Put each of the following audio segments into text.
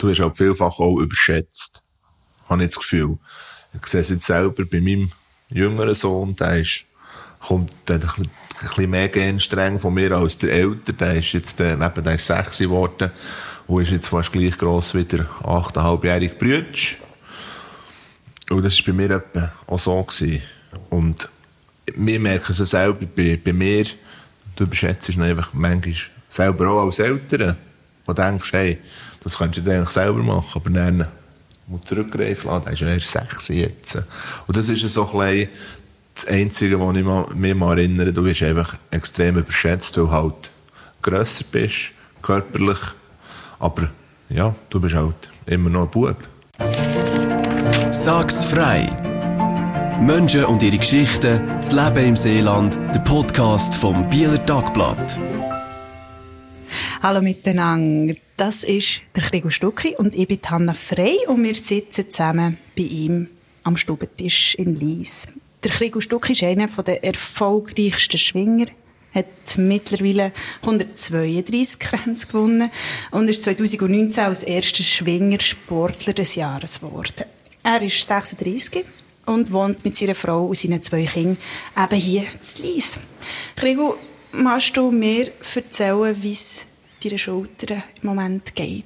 du hast halt vielfach auch überschätzt. Habe ich das Gefühl. Ich sehe es jetzt selber bei meinem jüngeren Sohn, der ist, kommt der bisschen, ein bisschen mehr genstreng von mir als der Ältere. Der ist jetzt, äh, eben, der ist sechs geworden und ist jetzt fast gleich gross wie der achteinhalbjährige Brütsch. Und das war bei mir auch so. Gewesen. Und wir merken es selber bei, bei mir, du überschätzt es einfach manchmal selber auch als Eltern, wo du denkst, hey, das könntest du eigentlich selber machen, aber dann muss zurückgreifen lassen, der ist ja erst sechs jetzt. Und das ist so ein das Einzige, was ich mich mal erinnere, du bist einfach extrem überschätzt, weil du halt grösser bist, körperlich, aber ja, du bist halt immer noch ein Bub. Sag's frei! Menschen und ihre Geschichten, das Leben im Seeland, der Podcast vom Bieler Tagblatt. Hallo miteinander, das ist der Gregor Stucki und ich bin Hanna Frey und wir sitzen zusammen bei ihm am Stubentisch in Lies. Der Gregor Stucki ist einer der erfolgreichsten Schwinger, hat mittlerweile 132 Grenzen gewonnen und ist 2019 als erster Schwingersportler des Jahres geworden. Er ist 36 und wohnt mit seiner Frau und seinen zwei Kindern eben hier in Lies. Gregor, magst du mir erzählen, wie es deinen Schultern im Moment geht?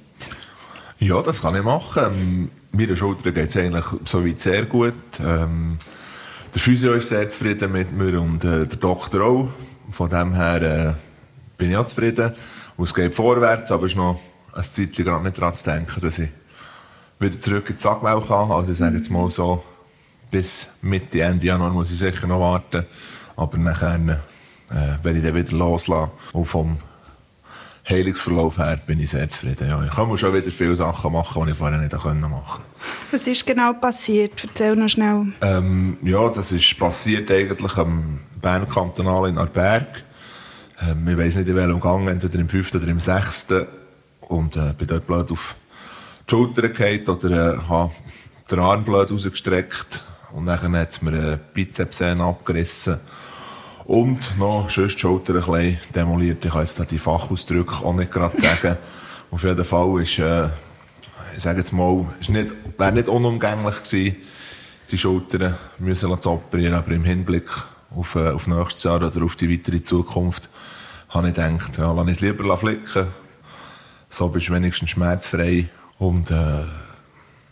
Ja, das kann ich machen. Ähm, meiner Schulter geht es eigentlich soweit sehr gut. Ähm, der Physio ist sehr zufrieden mit mir und äh, der Doktor auch. Von dem her äh, bin ich auch zufrieden. Und es geht vorwärts, aber es ist noch ein Zeitchen gerade nicht daran zu denken, dass ich wieder zurück in die Sagwell kann. Also ich sage jetzt mal so, bis Mitte, Ende Januar muss ich sicher noch warten. Aber nachher, äh, wenn ich dann wieder loslasse, und vom Heilungsverlauf her bin ich sehr zufrieden. Ja, ich kann schon wieder viele Sachen machen, die ich vorher nicht machen konnte. Was ist genau passiert? Erzähl noch schnell. Ähm, ja, das ist passiert eigentlich am Bern Kantonal in Arberg. Ähm, ich weiss nicht in welchem Gang, entweder im fünften oder im sechsten. Und äh, bin dort blöd auf die Schulter gefallen oder äh, habe den Arm blöd rausgestreckt. Und dann hat es mir eine Bizepssehne abgerissen. Und noch sonst die Schulter ein bisschen demoliert. Ich kann jetzt die Fachausdrücke auch nicht gerade sagen. Auf jeden Fall ist, äh, ich sage jetzt mal, ist nicht, wäre nicht unumgänglich gewesen, die Schultern müssen zu operieren, aber im Hinblick auf, äh, auf nächstes Jahr oder auf die weitere Zukunft habe ich gedacht, ja, lass ich es lieber flicken. So bist du wenigstens schmerzfrei. Und äh,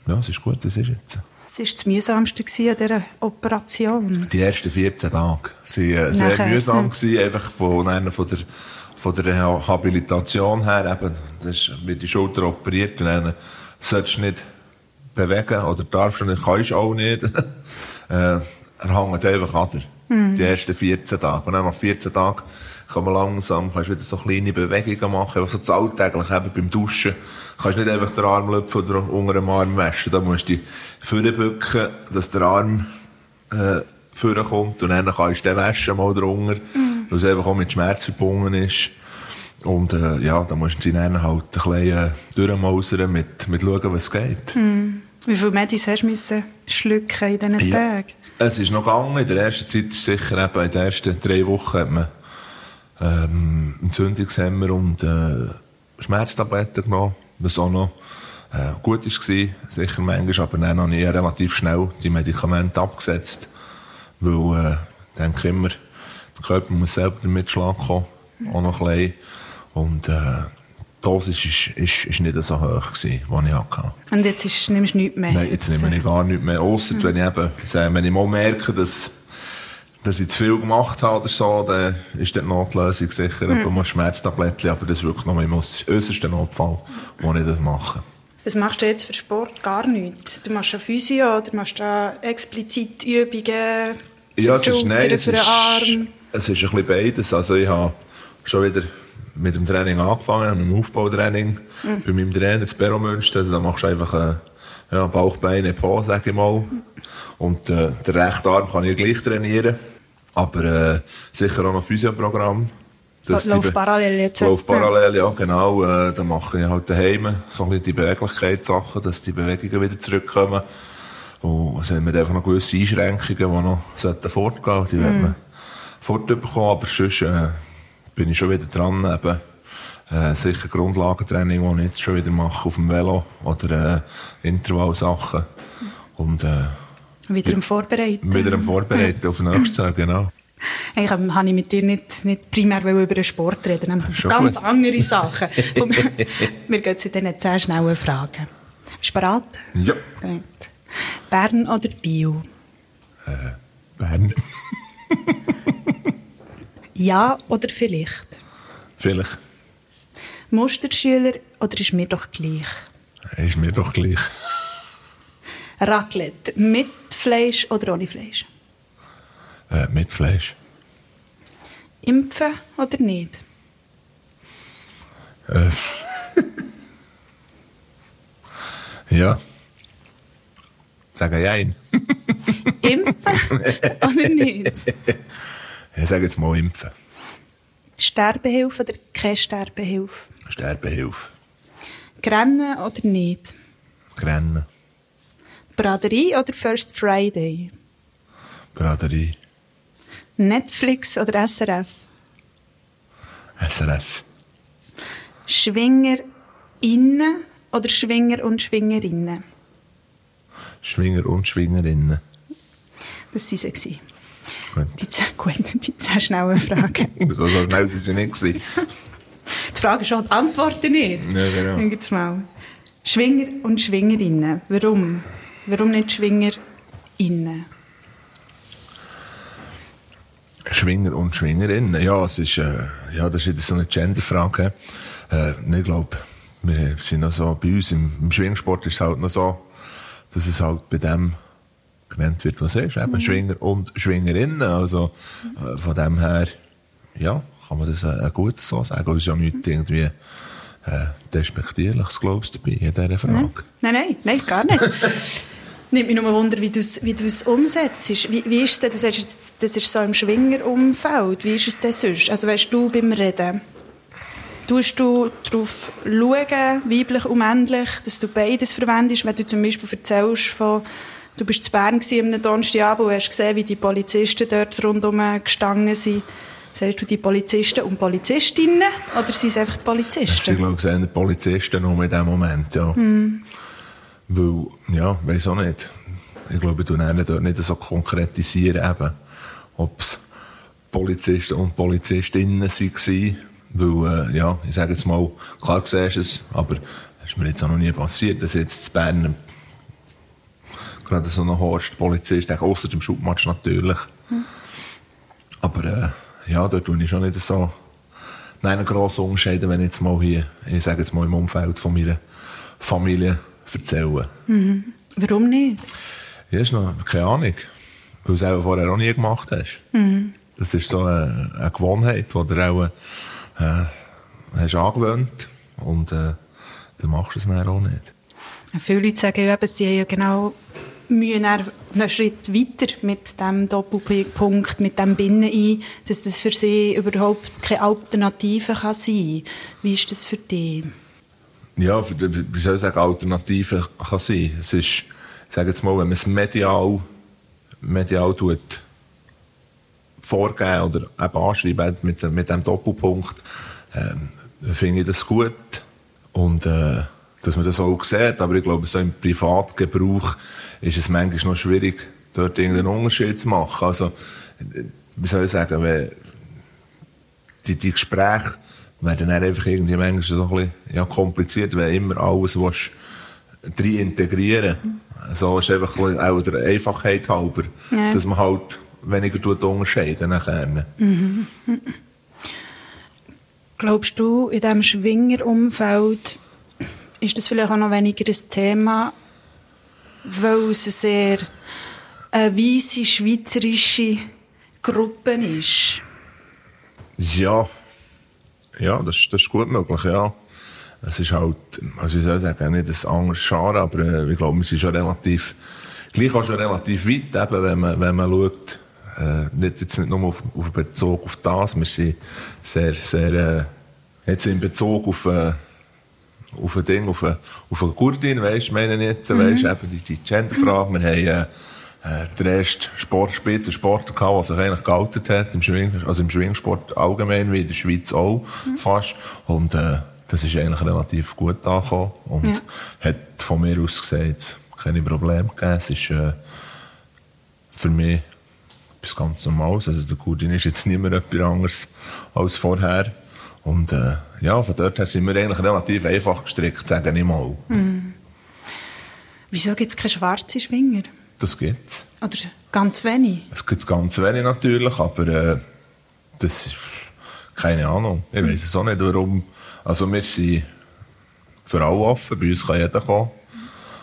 ja, es ist gut, es ist jetzt. Was war das Mühsamste an dieser Operation? Die ersten 14 Tage waren äh, sehr Nachher. mühsam. Gewesen, einfach von, einer, von, der, von der Rehabilitation her. Eben, das wird die Schulter operiert und dann sollst du nicht bewegen oder darfst du nicht, kannst du auch nicht. äh, er hängt einfach an dir. Mhm. Die ersten 14 Tage. Und dann nach 14 Tagen kann man langsam, kannst wieder so kleine Bewegungen machen, also das alltäglich eben beim Duschen. Kannst nicht einfach den Arm löpfen oder unter dem Arm waschen. Da musst du dich bücken, dass der Arm, äh, vorkommt und dann kannst du den waschen mal drunter, mhm. weil es einfach auch mit Schmerz verbunden ist. Und, äh, ja, da musst du dich dann halt ein bisschen äh, durchmausern mit, mit schauen, was geht. Mhm. Wie viel Medis hast du müssen schlucken in diesen ja. Tagen? Es ist noch gegangen. In der ersten Zeit sicher eben in den ersten drei Wochen hat man ähm, Entzündungshemmer und äh, Schmerztabletten genommen, was auch noch äh, gut war, sicher manchmal, aber dann habe ich relativ schnell die Medikamente abgesetzt, weil äh, ich denke immer, der Körper muss selber damit Schlag kommen, auch noch ein bisschen. Und äh, die Dosis ist, ist, ist nicht so hoch gewesen, die ich hatte. Und jetzt ist, nimmst du nichts mehr? Nein, jetzt, jetzt nehme ich gar nichts mehr. Ausser, mhm. wenn ich eben, wenn ich mal merke, dass dass ich zu viel gemacht habe oder so, dann ist die Notlösung sicher mhm. ein Schmerztablettchen, aber das ist wirklich noch im äußersten Notfall, wo ich das mache. Was machst du jetzt für Sport? Gar nichts. Du machst ja Physio, oder machst da explizit Übungen für ja, die Schulter, nein, für den Arm? Es ist ein bisschen beides. Also ich habe schon wieder mit dem Training angefangen, mit dem Aufbautraining, mhm. bei meinem Trainer in Beromünster. Also da machst du einfach äh, ja, Bauchbeine, Po, sage ich mal. Und äh, den rechten Arm kann ich gleich trainieren. Aber äh, sicher auch noch Physioprogramm. Das Lauf parallel jetzt. Lauf parallel, ja, genau. Äh, dann mache ich halt daheim so ein bisschen die Beweglichkeitssachen, dass die Bewegungen wieder zurückkommen. Und es sind einfach noch gewisse Einschränkungen, die noch sollten fortgehen. Die mm. werden wir fortbekommen. Aber sonst äh, bin ich schon wieder dran, eben Äh, sicher Grundlagentraining, das ich jetzt schon wieder mache auf dem Velo oder äh, Intervallsachen. Und, äh, wieder am Vorbereiten. Wieder am Vorbereiten auf nächstes Jahr, genau. Eigentlich habe ich mit dir nicht, nicht primär über den Sport reden, nämlich über ganz gut. andere Sachen. wir gehen zu diesen zehn schnellen Fragen. Bist du bereit? Ja. Gut. Bern oder Bio? Äh, Bern. ja oder vielleicht? Vielleicht. Musterschüler oder ist mir doch gleich? Ist mir doch gleich. Raclette mit Fleisch oder ohne Fleisch? Äh, mit Fleisch. Impfen oder nicht? Äh. ja. Sagen ja ein. impfen oder nicht? Ich sage jetzt mal impfen. Sterbehilfe oder keine Sterbehilfe? Sterbehilfe. Grennen oder nicht? Grennen. Braderie oder First Friday? Braderie. Netflix oder SRF? SRF. Schwinger innen oder Schwinger und Schwingerinnen? Schwinger und Schwingerinnen. Das waren sie. Gut. Die gut, die zehn schnellen Fragen. so schnell waren sie nicht. Die Frage ist schon die Antworten nicht. Ja, genau. Schwinger und Schwingerinnen. Warum? Warum nicht Schwingerinnen? Schwinger und Schwingerinnen. Ja, es ist, äh, ja, das ist wieder so eine Genderfrage. Äh, ich glaube, wir sind noch so, bei uns im, im Schwingsport ist es halt noch so, dass es halt bei dem genannt wird, was es ist. Eben mhm. Schwinger und Schwingerinnen. Also, äh, von dem her, ja, kann man das äh, gut so sagen. Es ist ja nicht irgendwie, äh, despektierliches, glaubst du, dabei in dieser Frage? Nein, nein, nein, gar nicht. Nimmt mich nur Wunder, wie du es wie umsetzt. Wie, wie ist es denn, du sagst, das ist so im Schwingerumfeld. Wie ist es denn sonst? Also weißt du beim Reden, tust du darauf schauen, weiblich und männlich, dass du beides verwendest, wenn du zum Beispiel erzählst von, du bist zu Bern am Donnerstagabend und hast gesehen, wie die Polizisten dort rundherum gestanden sind. Sagst du die Polizisten und Polizistinnen oder sind es einfach die Polizisten? Sind, glaube ich, eher die Polizisten nur in diesem Moment, ja. Mm. Weil, ja, weiß auch nicht. Ich glaube, ich tue dort nicht so konkretisieren, eben, ob es Polizisten und Polizistinnen waren. Weil, äh, ja, ich sage jetzt mal, klar siehst du es, aber es ist mir jetzt auch noch nie passiert, dass jetzt in Bern gerade so ein Horst Polizist, außer dem Schubmatsch natürlich. Hm. Aber, äh, ja, dort tue ich schon nicht so einen grossen Unterschied, wenn ich jetzt mal hier, ich sage jetzt mal im Umfeld von meiner Familie erzählen. Mhm. Warum nicht? Ja, ist noch keine Ahnung. Weil du es auch vorher auch nie gemacht hast. Mhm. Das ist so eine, eine Gewohnheit, die du auch äh, hast angewöhnt und äh, dann machst du es dann auch nicht. Viele Leute sagen eben, sie haben ja genau Mühe einen Schritt weiter mit dem Doppelpunkt, mit dem Binnen ein, dass das für sie überhaupt keine Alternative kann sein kann. Wie ist das für dich? Ja, wie soll ich sagen, Alternative kann sein. Es ist, ich sage jetzt mal, wenn man es medial, medial tut, vorgeben oder eben anschreiben mit, mit dem Doppelpunkt, ähm, finde ich das gut. Und, äh, dass man das auch sieht. Aber ich glaube, so im Privatgebrauch ist es manchmal noch schwierig, dort irgendeinen Unterschied zu machen. Also, wie soll ich sagen, wenn die, die Gespräche, werden dann einfach irgendwie manchmal so ein bisschen ja, kompliziert, weil immer alles willst, drin integrieren So ist einfach auch der Einfachheit halber, ja. dass man halt weniger tut unterscheiden nachher. Mhm. Glaubst du, in diesem Schwingerumfeld ist das vielleicht auch noch weniger ein Thema, weil es eine sehr eine weisse schweizerische Gruppe ist? Ja, ja, das, das ist gut möglich, ja. Es ist halt, also ich soll sagen, nicht ein anderes Genre, aber äh, ich glaube, wir sind schon relativ, gleich auch schon relativ weit, eben, wenn man, wenn man schaut, äh, nicht, jetzt nicht nur auf, auf Bezug auf das, wir sind sehr, sehr, äh, jetzt in Bezug auf, äh, auf ein Ding, auf eine, auf eine Gurdin, weisst du, meine ich jetzt, mhm. weisst eben die, die Genderfrage, wir haben, äh, äh, der erste Sport, Spitzensportler gehabt, der sich eigentlich geoutet hat, im, Schwing, also im Schwingsport allgemein, wie in der Schweiz auch mhm. fast. Und äh, das ist eigentlich relativ gut angekommen und ja. hat von mir aus gesagt, keine Probleme gegeben. Es ist äh, für mich etwas ganz Normales. Also der Kurdin ist jetzt nicht mehr etwas anderes als vorher. Und äh, ja, von dort her sind wir eigentlich relativ einfach gestrickt, sagen ich mal. Mhm. Wieso gibt es keine schwarzen Schwinger? Das gibt's. Oder ganz wenig? Es gibt ganz wenig natürlich, aber äh, das ist keine Ahnung. Ich weiß es auch nicht, warum. Also wir sind für alle offen, bei uns kann jeder kommen.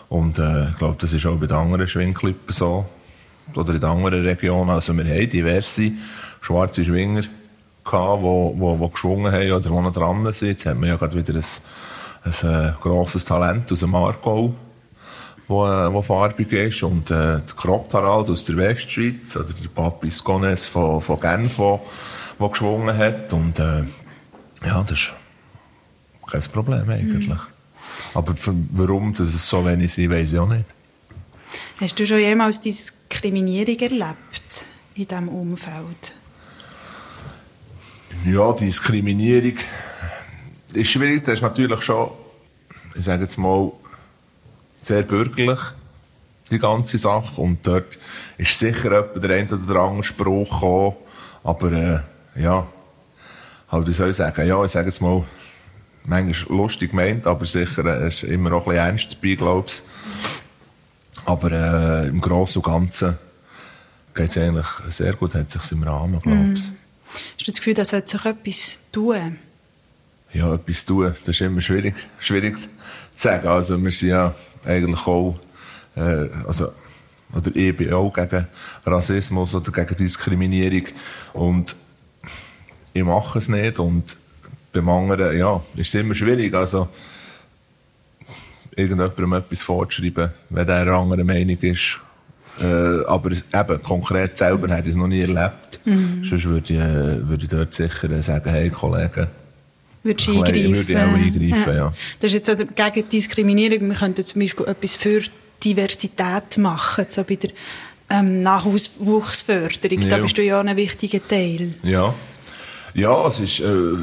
Und äh, ich glaube, das ist auch bei den anderen Schwingklippen so. Oder in den anderen Regionen. Also wir haben diverse schwarze Schwinger gehabt, die, die, die geschwungen haben oder die noch dran sind. Jetzt haben wir ja gerade wieder ein, ein, ein äh, grosses Talent aus dem Aargau wo, äh, wo farbig ist. Und äh, der Kropp Harald aus der Westschweiz, oder der Papis Gones von, von Genf, der geschwungen hat. Und äh, ja, das ist kein Problem eigentlich. Mhm. Aber für, warum dass es so wenig sind, weiß ich auch nicht. Hast du schon jemals Diskriminierung erlebt in diesem Umfeld? Ja, Diskriminierung ist schwierig. Das ist natürlich schon, ich sage jetzt mal, sehr bürgerlich, die ganze Sache. Und dort ist sicher der ein oder andere Spruch gekommen. Aber, äh, ja, halt, wie soll ich sagen? Ja, ich sage jetzt mal, manchmal lustig gemeint, aber sicher äh, ist immer auch ein bisschen ernst dabei, glaube ich. Aber äh, im Großen und Ganzen geht es eigentlich sehr gut, hat sich im Rahmen, glaube ich. Mm. Hast du das Gefühl, da sollte sich etwas tun? Ja, etwas tun, das ist immer schwierig, schwierig zu sagen. Also wir sind ja eigentlich auch, äh, also, oder ich bin auch gegen Rassismus oder gegen Diskriminierung und ich mache es nicht und beim anderen, ja, ist es immer schwierig, also irgendjemandem etwas vorzuschreiben, wenn der eine andere Meinung ist, äh, aber eben, konkret selber hätte ich es noch nie erlebt. Mhm. Sonst würde ich, äh, würde ich dort sicher sagen, hey Kollegen, Würdest du eingreifen? Würde ich auch eingreifen, ja. ja. Das ist jetzt gegen Diskriminierung. Wir könnten zum Beispiel etwas für Diversität machen, so bei der ähm, Nachwuchsförderung. Ja. Da bist du ja ein wichtiger Teil. Ja. Ja, es ist äh,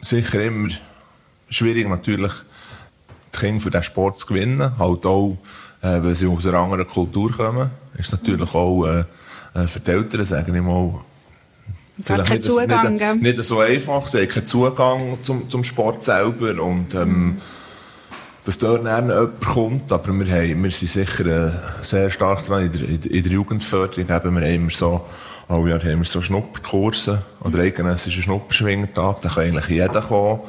sicher immer schwierig, natürlich die Kinder für diesen Sport zu gewinnen. Halt auch, äh, weil sie aus einer anderen Kultur kommen. Ist natürlich auch äh, äh für die Eltern, sagen ich mal, Vielleicht keinen Zugang, nicht, nicht, so einfach. Sie haben keinen Zugang zum, zum Sport selber. Und, ähm, dass dort dann jemand kommt. Aber wir, haben, wir sind sicher äh, sehr stark dran in der, in der Jugendförderung. Eben, wir haben immer so, alle Jahr haben wir so Schnupperkurse oder eidgenössischen Schnupperschwingertag. Da kann eigentlich jeder kommen.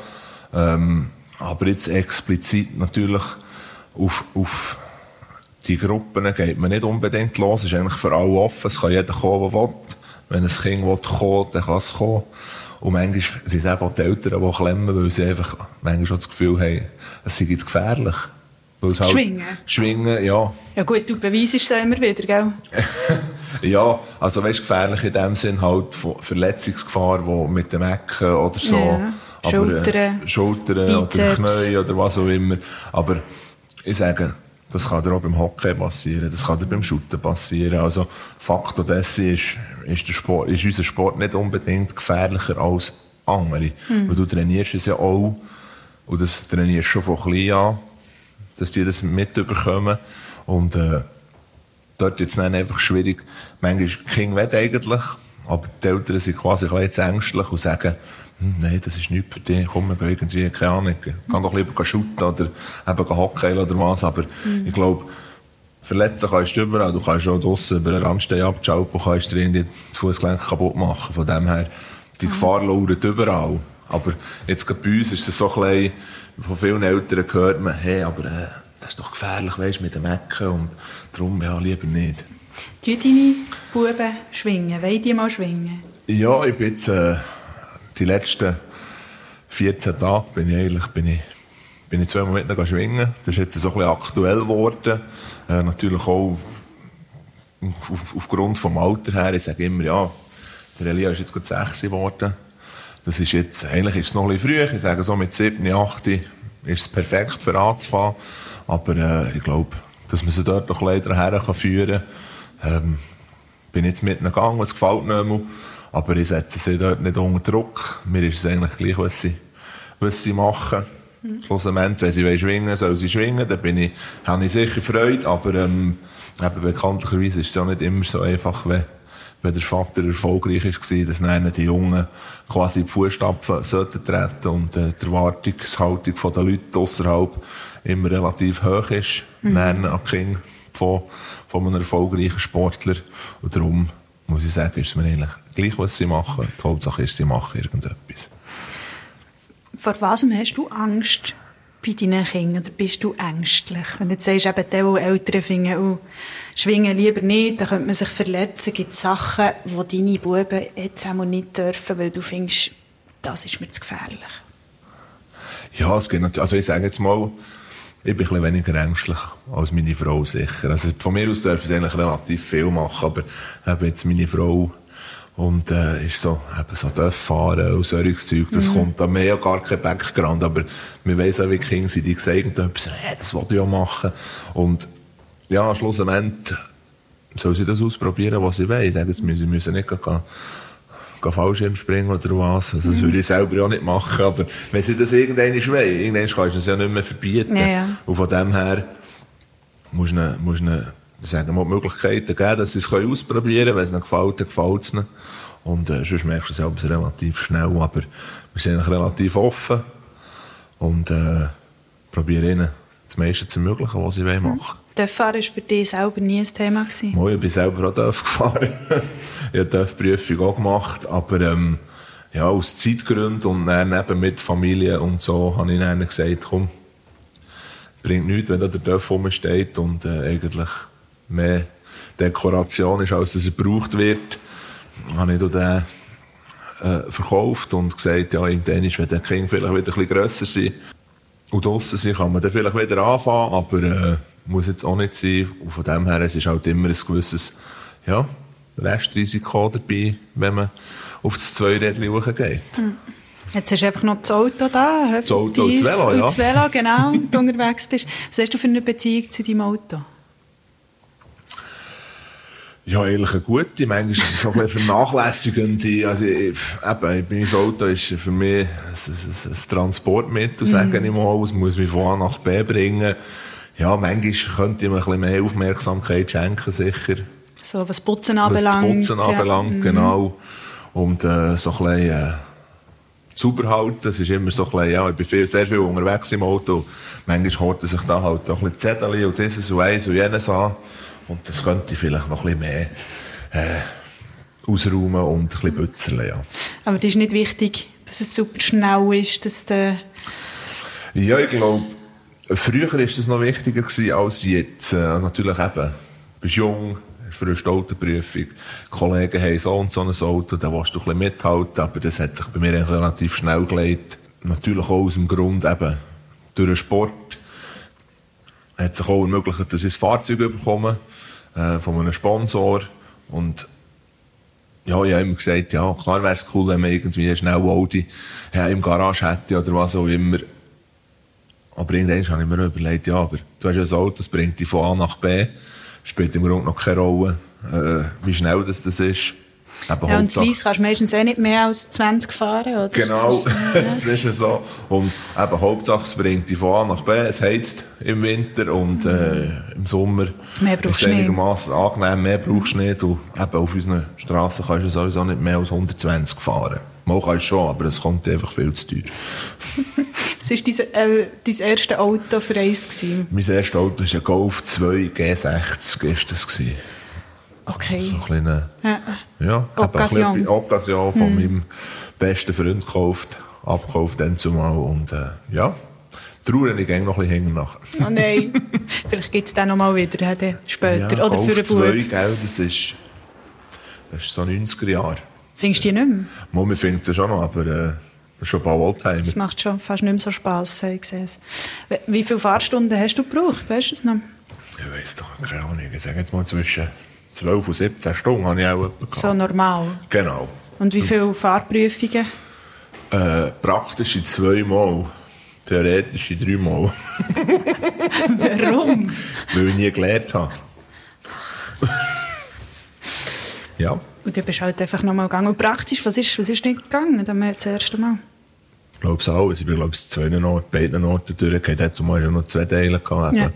Ähm, aber jetzt explizit natürlich auf, auf die Gruppen geht man nicht unbedingt los. Es ist eigentlich für alle offen. Es kann jeder kommen, der will. Wenn ein Kind will kommen dann kann es kommen. Und manchmal sind es eben auch die Eltern, die klemmen, weil sie einfach manchmal schon das Gefühl haben, es sei jetzt gefährlich. Halt schwingen? Schwingen, ja. Ja gut, du beweist es immer wieder, gell? ja, also weißt gefährlich in dem Sinn halt Verletzungsgefahr, wo mit dem Ecken oder so. Ja. Aber, Schultern, äh, Schultern oder Knie oder was auch immer. Aber ich sage, das kann dir auch beim Hockey passieren, das kann dir beim Shooten passieren. Also, Faktor dessen ist, ist, der Sport, ist unser Sport nicht unbedingt gefährlicher als andere. Mhm. Weil du trainierst es ja auch, und das trainierst schon von klein an, dass die das mitbekommen. Und, äh, dort ist es dann einfach schwierig. Manchmal, King will eigentlich, aber die Eltern sind quasi ein bisschen ängstlich und sagen, hm, nein, das ist nichts für dich, komm, wir gehen irgendwie, keine Ahnung, geh doch lieber shooten oder eben hockey oder was, aber mhm. ich glaube, verletzen kannst du überall, du kannst auch draussen über den Randstein abschalten, kannst dir die Fußgelenke kaputt machen, von dem her, die mhm. Gefahr lauert überall. Aber jetzt gerade bei uns ist es so ein bisschen, von vielen Eltern hört man, hey, aber äh, das ist doch gefährlich, weißt, mit dem Ecken und darum, ja, lieber nicht. Du deine Buben schwingen? Wollen die mal schwingen? Ja, ich bin jetzt, äh, die letzten 14 Tage bin ich eigentlich, bin ich, bin ich zweimal mit ihnen schwingen. Das ist jetzt so ein aktuell geworden. Äh, natürlich auch auf, aufgrund vom Alter her. Ich sage immer, ja, der Elia ist jetzt gerade 6 geworden. Das ist jetzt, eigentlich ist es noch ein bisschen früh. Ich sage so mit 7, 8 ist es perfekt für anzufangen. Aber äh, ich glaube, dass man sie dort noch leider her kann. Ähm, bin jetzt mit gegangen, es gefällt mir nicht mehr, aber ich setze sie dort nicht unter Druck. Mir ist es eigentlich gleich, was sie, was sie machen. Mhm. Schlussendlich, wenn sie schwingen soll sie schwingen, dann bin ich, habe ich sicher Freude, aber ähm, eben bekanntlicherweise ist es ja nicht immer so einfach, wenn, wenn der Vater erfolgreich war, dass dann die Jungen quasi die Fußstapfen sollten treten und äh, die Erwartungshaltung der Leute außerhalb immer relativ hoch ist, mhm. an Kinder von, von einem erfolgreichen Sportler. Und darum muss ich sagen, ist es mir eigentlich gleich, was sie machen. Die Hauptsache ist, sie machen irgendetwas. Vor was hast du Angst bei deinen Kindern? Oder bist du ängstlich? Wenn du jetzt sagst, eben die, die Eltern finden, oh, schwingen lieber nicht, dann könnte man sich verletzen. Gibt es Sachen, die deine Buben jetzt einmal nicht dürfen, weil du findest, das ist mir zu gefährlich? Ja, es geht natürlich. Also ich sage jetzt mal, ich bin ein weniger ängstlich als meine Frau sicher. Also von mir aus dürfen sie eigentlich relativ viel machen, aber eben jetzt meine Frau und äh, ist so, eben so fahren und solches Zeug, das mhm. kommt da mehr ja gar kein Background, aber wir wissen auch, wie die Kinder sind, die sagen etwas, hey, das wollte ich ja machen. Und ja, schlussendlich soll sie das ausprobieren, was sie will. Ich sage, jetzt müssen sie müssen nicht gehen, gehen Fallschirm springen oder was. Also, das würde ich selber auch nicht machen. Aber wenn sie das irgendwann will, irgendwann kannst du das ja nicht mehr verbieten. Ja, ja. Und von dem her musst du musst du sagen wir, Möglichkeiten geben, dass sie es ausprobieren können. Wenn es ihnen gefällt, dann gefällt es ihnen. Und äh, sonst merkst du es selber relativ schnell. Aber wir sind relativ offen und äh, probieren ihnen das meiste zu ermöglichen, was sie machen wollen. Dörffahren war für dich selber nie ein Thema? Gewesen? Moi, ich bin selber auch Dörf gefahren. ich habe die Prüfung auch gemacht, aber ähm, ja, aus Zeitgründen und dann eben mit Familie und so habe ich dann gesagt, komm, bringt nichts, wenn da der Dörf rumsteht und äh, eigentlich mehr Dekoration ist, als es gebraucht wird. Habe ich den äh, verkauft und gesagt, ja, irgendwann ist, wenn der Kind vielleicht wieder ein bisschen grösser sein und draussen sein, kann man dann vielleicht wieder anfangen, aber äh, muss jetzt auch nicht sein. Und von dem her, es ist halt immer ein gewisses, ja, Restrisiko dabei, wenn man auf das Zweirädchen geht. Mhm. Jetzt hast du einfach noch das Auto da. Das Auto und das Velo, ja. das Velo, genau, du unterwegs bist. Was hast du für eine Beziehung zu deinem Auto? Ja, eigentlich eine gute. Manchmal ist es so ein bisschen vernachlässigend. Also, ich, eben, mein Auto ist für mich ein, ein, ein Transportmittel, sage mhm. ich mal. Es muss mich von A nach B bringen. Ja, manchmal könnte ich mir ein bisschen mehr Aufmerksamkeit schenken, sicher. So, was Putzen anbelangt. Was Putzen anbelangt, ja. Mhm. genau. Und äh, so ein bisschen äh, sauber halten. Das ist immer so ein bisschen, ja, ich bin viel, sehr viel unterwegs im Auto. Manchmal horten sich da halt auch ein bisschen Zettel und dieses und eins und jenes an. Und das könnte ich vielleicht noch ein bisschen mehr äh, ausräumen und ein bisschen bützeln, ja. Aber das ist nicht wichtig, dass es super schnell ist, dass der... Ja, ich glaube, früher war das noch wichtiger gewesen als jetzt. Äh, natürlich eben, du bist jung, für eine Autoprüfung. Kollegen haben so und so ein Auto, da willst du ein bisschen mithalten, aber das hat sich bei mir relativ schnell gelegt. Natürlich auch aus dem Grund eben, durch den Sport hat sich auch ermöglicht, dass ich ein Fahrzeug bekomme äh, von einem Sponsor. Und ja, ich habe immer gesagt, ja, klar wäre es cool, wenn man irgendwie schnell Audi ja, im Garage hätte oder was auch immer. Aber irgendwann habe ich mir überlegt, ja, aber du hast ein Auto, das bringt dich von A nach B. Spielt im Grunde noch keine Rolle, äh, wie schnell das, das ist. Eben ja, und Slice kannst du meistens eh nicht mehr als 20 fahren, oder? Genau, das ist, ja so. Und eben, Hauptsache, es bringt dich von A nach B, es heizt im Winter und äh, im Sommer mehr brauchst ist es einigermaßen angenehm, mehr brauchst du nicht. Und eben auf unseren Straßen kannst du sowieso nicht mehr als 120 fahren. Mal kannst du schon, aber es kommt einfach viel zu teuer. Was war dein, äh, dein erstes Auto für eins? Gewesen? Mein erstes Auto war ein Golf 2 G60, ist das gewesen. Okay. So ein kleiner, ja, ja Occasion. Occasion von hm. meinem besten Freund gekauft, abgekauft dann zumal und äh, ja, trauere ich noch ein bisschen hängen nach. Oh nein, vielleicht gibt es den noch mal wieder später. Ja, Oder für einen zwei, gell, das ist, das ist so 90er Jahre. Findest du die nicht mehr? Mal, wir finden sie schon noch, aber äh, schon ein paar Oldtimer. Das macht schon fast nicht mehr so Spass, habe ich gesehen. Wie viele Fahrstunden hast du gebraucht, weißt du es noch? Ich weiß doch, keine Ahnung, ich sage jetzt mal zwischen 12 und 17 Stunden habe ich auch gehabt. So normal? Genau. Und wie viele Fahrprüfungen? Äh, praktisch zweimal. Theoretisch dreimal. Warum? weil ich nie gelernt habe. ja. Und du bist halt einfach nochmal gegangen. Und praktisch, was ist, was ist nicht gegangen, das erste Mal? Ich glaube es auch. Ich bin, glaube ich, zwei Orten, beiden Orten durchgegangen. Dazu mal ja noch zwei Teile gehabt. Ja.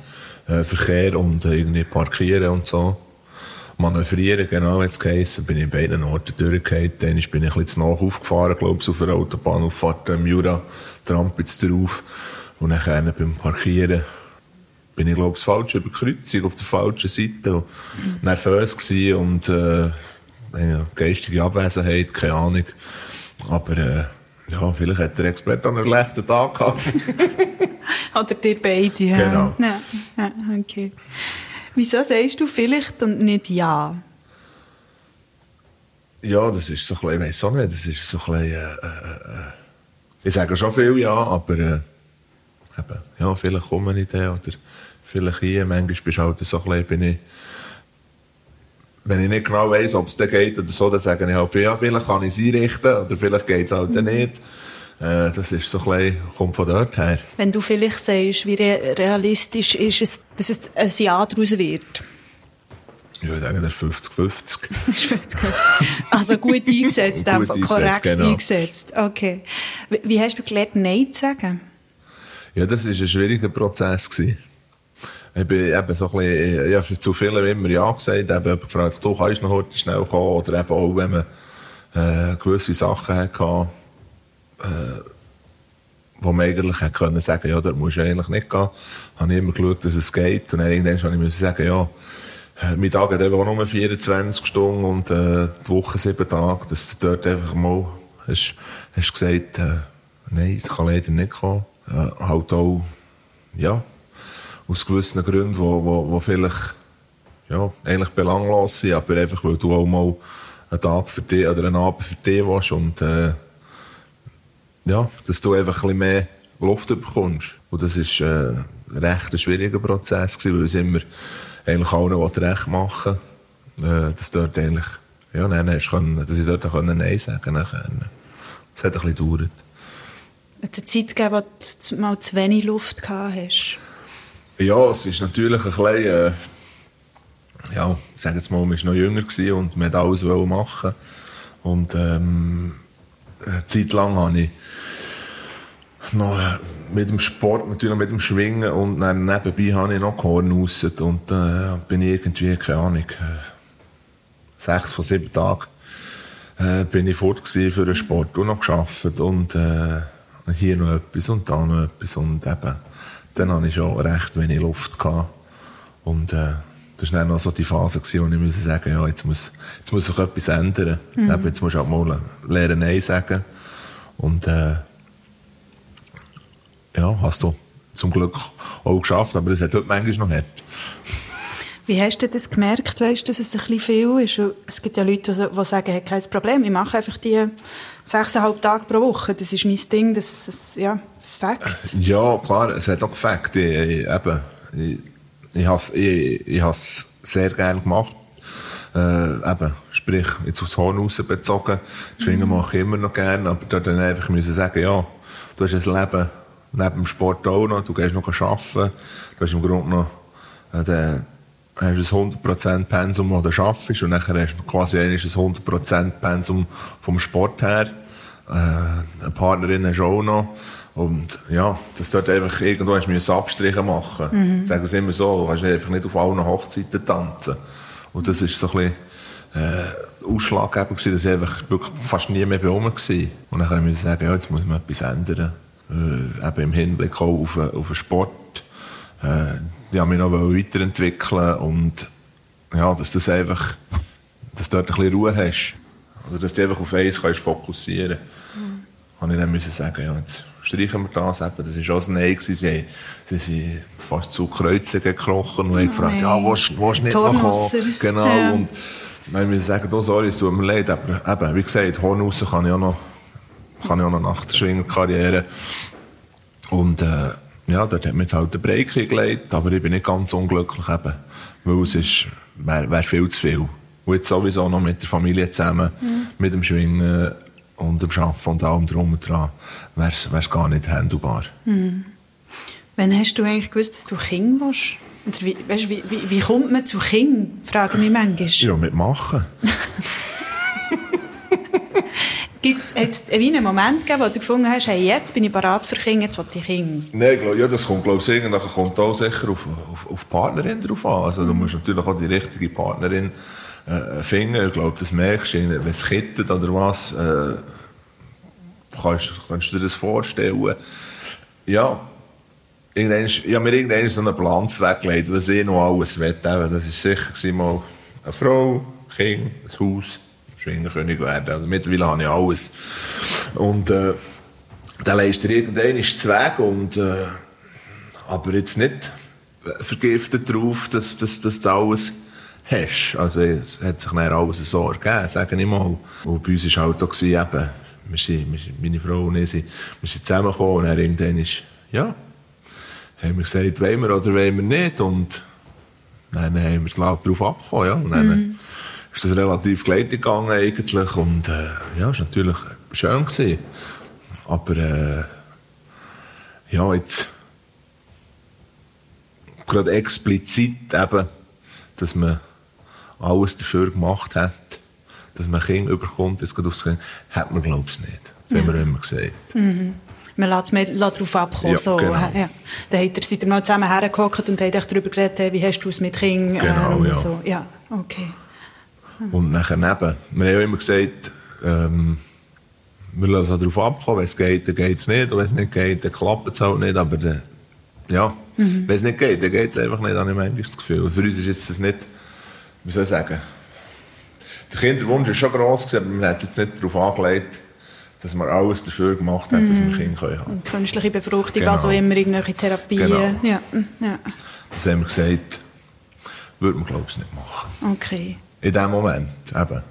Äh, Verkehr und irgendwie parkieren und so. Manövrieren, genau, jetzt geheißen. Bin ich in beiden Orten durchgegangen. Dann bin ich ein bisschen zu nach aufgefahren, glaube ich, auf der Autobahnauffahrt im Jura, Trampitz drauf. Und dann beim Parkieren bin ich, glaube ich, falsch über Kreuzung, auf der falschen Seite. Und nervös gewesen und, äh, geistige Abwesenheit, keine Ahnung. Aber, äh, ja, vielleicht hat der Experte einen schlechten Tag gehabt. Oder dir beide, ja. Genau. Ja, ja, okay. Wieso sagst du vielleicht und nicht ja? Ja, das ist so ein bisschen, ich weiss auch nicht, das ist so ein bisschen, äh, äh, äh, ich sage schon viel ja, aber, äh, eben, ja, vielleicht komme ich dann, oder vielleicht hier, manchmal bist du halt so ein bisschen, bin ich, wenn ich nicht genau weiss, ob es dann geht oder so, dann sage ich halt, ja, vielleicht kann ich es einrichten, oder vielleicht geht es halt dann nicht. Äh, das ist so ein bisschen, kommt von dort her. Wenn du vielleicht sagst, wie re realistisch ist es, dass es ein Ja daraus wird? Ich würde sagen, das ist 50-50. also gut eingesetzt, Gut einfach, eingesetzt, korrekt genau. eingesetzt. Okay. Wie, wie hast du gelernt, Nein zu sagen? Ja, das war ein schwieriger Prozess. Gewesen. Ich bin eben so ein bisschen, ich habe zu vielen immer Ja gesagt, eben jemand gefragt, du kannst noch heute schnell kommen, oder eben auch, wenn man äh, gewisse Sachen hatte, wo man eigentlich hätte können sagen, ja, da musst du eigentlich nicht gehen, habe ich immer geschaut, dass es geht, und dann irgendwann habe ich sagen, ja, äh, mein Tag hat eben auch nur 24 Stunden und äh, die Woche sieben Tage, dass du dort einfach mal hast, hast gesagt, äh, nein, ich kann leider nicht kommen. Äh, halt auch, ja, aus gewissen Gründen, wo, wo, wo vielleicht ja, eigentlich belanglos sind, aber einfach, weil du auch mal einen Tag für dich oder einen Abend für dich willst und äh, ja, dass du einfach ein bisschen mehr Luft bekommst. Und das ist äh, ein recht schwieriger Prozess gewesen, weil es immer eigentlich allen was recht machen äh, dass dort eigentlich, ja, nein, hast können, dass ich dort können Nein sagen konnte. Es hat ein bisschen gedauert. Hat es eine Zeit gegeben, wo du mal zu wenig Luft gehabt hast? Ja, es ist natürlich ein bisschen, äh, ja, ich sage jetzt mal, man war noch jünger und man wollte alles machen. Und ähm, eine Zeit lang habe ich noch äh, mit dem Sport, natürlich mit dem Schwingen und dann nebenbei habe ich noch Korn raus und äh, bin ich irgendwie, keine Ahnung, äh, sechs von sieben Tagen äh, bin ich fort für den Sport und noch gearbeitet und äh, hier noch etwas und da noch etwas und eben, dann hatte ich schon recht wenig Luft gehabt. und äh, das war dann noch so die Phase, gewesen, wo ich musste sagen ja, jetzt muss, jetzt muss sich etwas ändern. Mhm. Eben, jetzt musst du halt mal lernen Nein sagen und äh, ja, hast du zum Glück auch geschafft, aber das hat heute manchmal noch hart. Wie hast du das gemerkt, weißt, dass es ein bisschen viel ist? Es gibt ja Leute, die sagen, hey, kein Problem, ich mache einfach die sechseinhalb Tage pro Woche. Das ist mein Ding, das, das, ja, das Fakt. Ja, klar, es hat auch ich, eben, ich, ich habe es ich, ich has sehr gerne gemacht. Äh, eben, sprich, jetzt aufs Horn raus bezogen. Schwingen mache ich immer noch gerne, aber dort dann einfach müssen sagen, ja, du hast ein Leben neben dem Sport auch noch, du gehst noch arbeiten, du hast im Grunde noch äh, den, hast ein 100% Pensum, das du arbeitest, und nachher hast du quasi ein 100% Pensum vom Sport her. Äh, eine Partnerin hast du auch noch. Und ja, dass dort einfach irgendwo hast du Abstriche machen. Mhm. Sagen sie immer so, du kannst einfach nicht auf allen Hochzeiten tanzen. Und das ist so ein bisschen, äh, ausschlaggebend gewesen, dass ich einfach wirklich fast nie mehr bei war. Und dann musste ich sagen, ja, jetzt muss man etwas ändern. Äh, eben im Hinblick auch auf, auf den Sport. Äh, ich wollte mich noch weiterentwickeln und ja, dass das einfach, dass du dort ein bisschen Ruhe hast. Oder dass du einfach auf eins kannst fokussieren kannst. Mhm. ich dann müssen sagen, ja, jetzt streichen wir das eben. Das war auch ein Nein. Sie, sie sind fast zu Kreuzen gekrochen und haben gefragt, nein. ja, willst du nicht noch kommen? Genau. Ja. Und dann müssen wir sagen, oh, sorry, es tut mir leid, aber eben, wie gesagt, Horn raus kann ich auch noch, kann ich auch noch nach der Schwingerkarriere. Und, äh, ja, dort hat mir jetzt halt den Break gelegt, aber ich bin nicht ganz unglücklich eben, weil es ist, wäre wär viel zu viel. Und jetzt sowieso noch mit der Familie zusammen, mit dem Schwingen und dem Arbeiten und allem drum und dran, wäre es gar nicht handelbar. Wann hast du eigentlich gewusst, dass du Kind warst? Oder wie, weißt, wie, wie, wie kommt man zu Kind? Frage mich manchmal. Ja, mitmachen. Gibt es einen Moment gegeben, wo du gefunden hast, hey, jetzt bin ich bereit für Kinder, jetzt will ich Kinder? Nein, glaub, ja, das kommt, glaube ich, irgendwann kommt auch sicher auf, auf, auf Partnerin drauf an. Also, du musst natürlich auch die richtige Partnerin äh, finden. Ich glaube, das merkst du, wenn es kittet oder was, äh, kannst, kannst du dir das vorstellen. Ja, irgendwann, ich habe mir irgendwann so einen Plan weggelegt, was ich noch alles will. Das war sicher mal eine Frau, ein Kind, ein Haus. Schwingerkönig werden. Also mittlerweile habe ich alles. Und äh, dann leist dir irgendwann zu Weg und äh, aber jetzt nicht vergiftet darauf, dass, dass, dass du alles hast. Also es hat sich dann alles so ergeben, sage ich mal. Und bei uns war halt auch eben, wir sind, wir meine Frau und ich, sind, wir sind zusammengekommen und dann irgendwann ist, ja, haben wir gesagt, wollen wir oder wollen wir nicht und dann haben wir es laut darauf abgekommen, ja. Und dann, mhm ist das relativ geleitet gegangen eigentlich und äh, ja, ist natürlich schön gewesen. Aber äh, ja, jetzt gerade explizit eben, dass man alles dafür gemacht hat, dass man Kinder überkommt, jetzt gerade aufs Kind, hat man glaube ich nicht. Das haben wir immer gesagt. Mhm. Man lässt es darauf abkommen. Ja, so. genau. ja. Dann habt ihr, seid ihr mal zusammen hergehockt und habt darüber geredet, wie hast du es mit Kindern? Genau, ähm, ja. So. ja. Okay. Und nachher neben. Wir haben ja immer gesagt, ähm, wir lassen darauf abkommen, wenn es geht, dann geht es nicht. Und wenn es nicht geht, dann klappt es halt nicht. Aber dann, ja, mhm. wenn es nicht geht, dann geht es einfach nicht, habe ich manchmal das Gefühl. Und für uns ist jetzt das nicht, wie soll ich sagen, der Kinderwunsch war schon gross, aber man hat es jetzt nicht darauf angelegt, dass man alles dafür gemacht hat, mhm. dass wir Kinder haben können. Künstliche Befruchtung, genau. also immer irgendwelche Therapien. Genau. Ja. Ja. Das haben wir gesagt, würde man glaube ich nicht machen. Okay in dem Moment eben.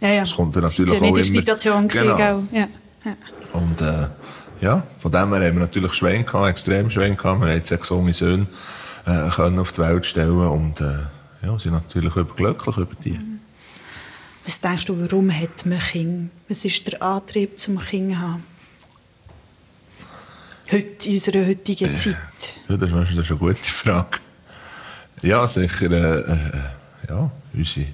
Ja, ja. Das kommt dann natürlich auch immer... Situation genau. ja. ja. Und äh, ja, von dem her haben wir natürlich Schwein gehabt, extrem Schwein gehabt. Wir haben sechs junge Söhne äh, können auf die Welt stellen und äh, ja, sind natürlich überglücklich über die. Was denkst du, warum hat man Kinder? Was ist der Antrieb zum Kind haben? Heute, in unserer heutigen Zeit? Ja, das ist eine gute Frage. Ja, sicher, äh, äh ja, unsere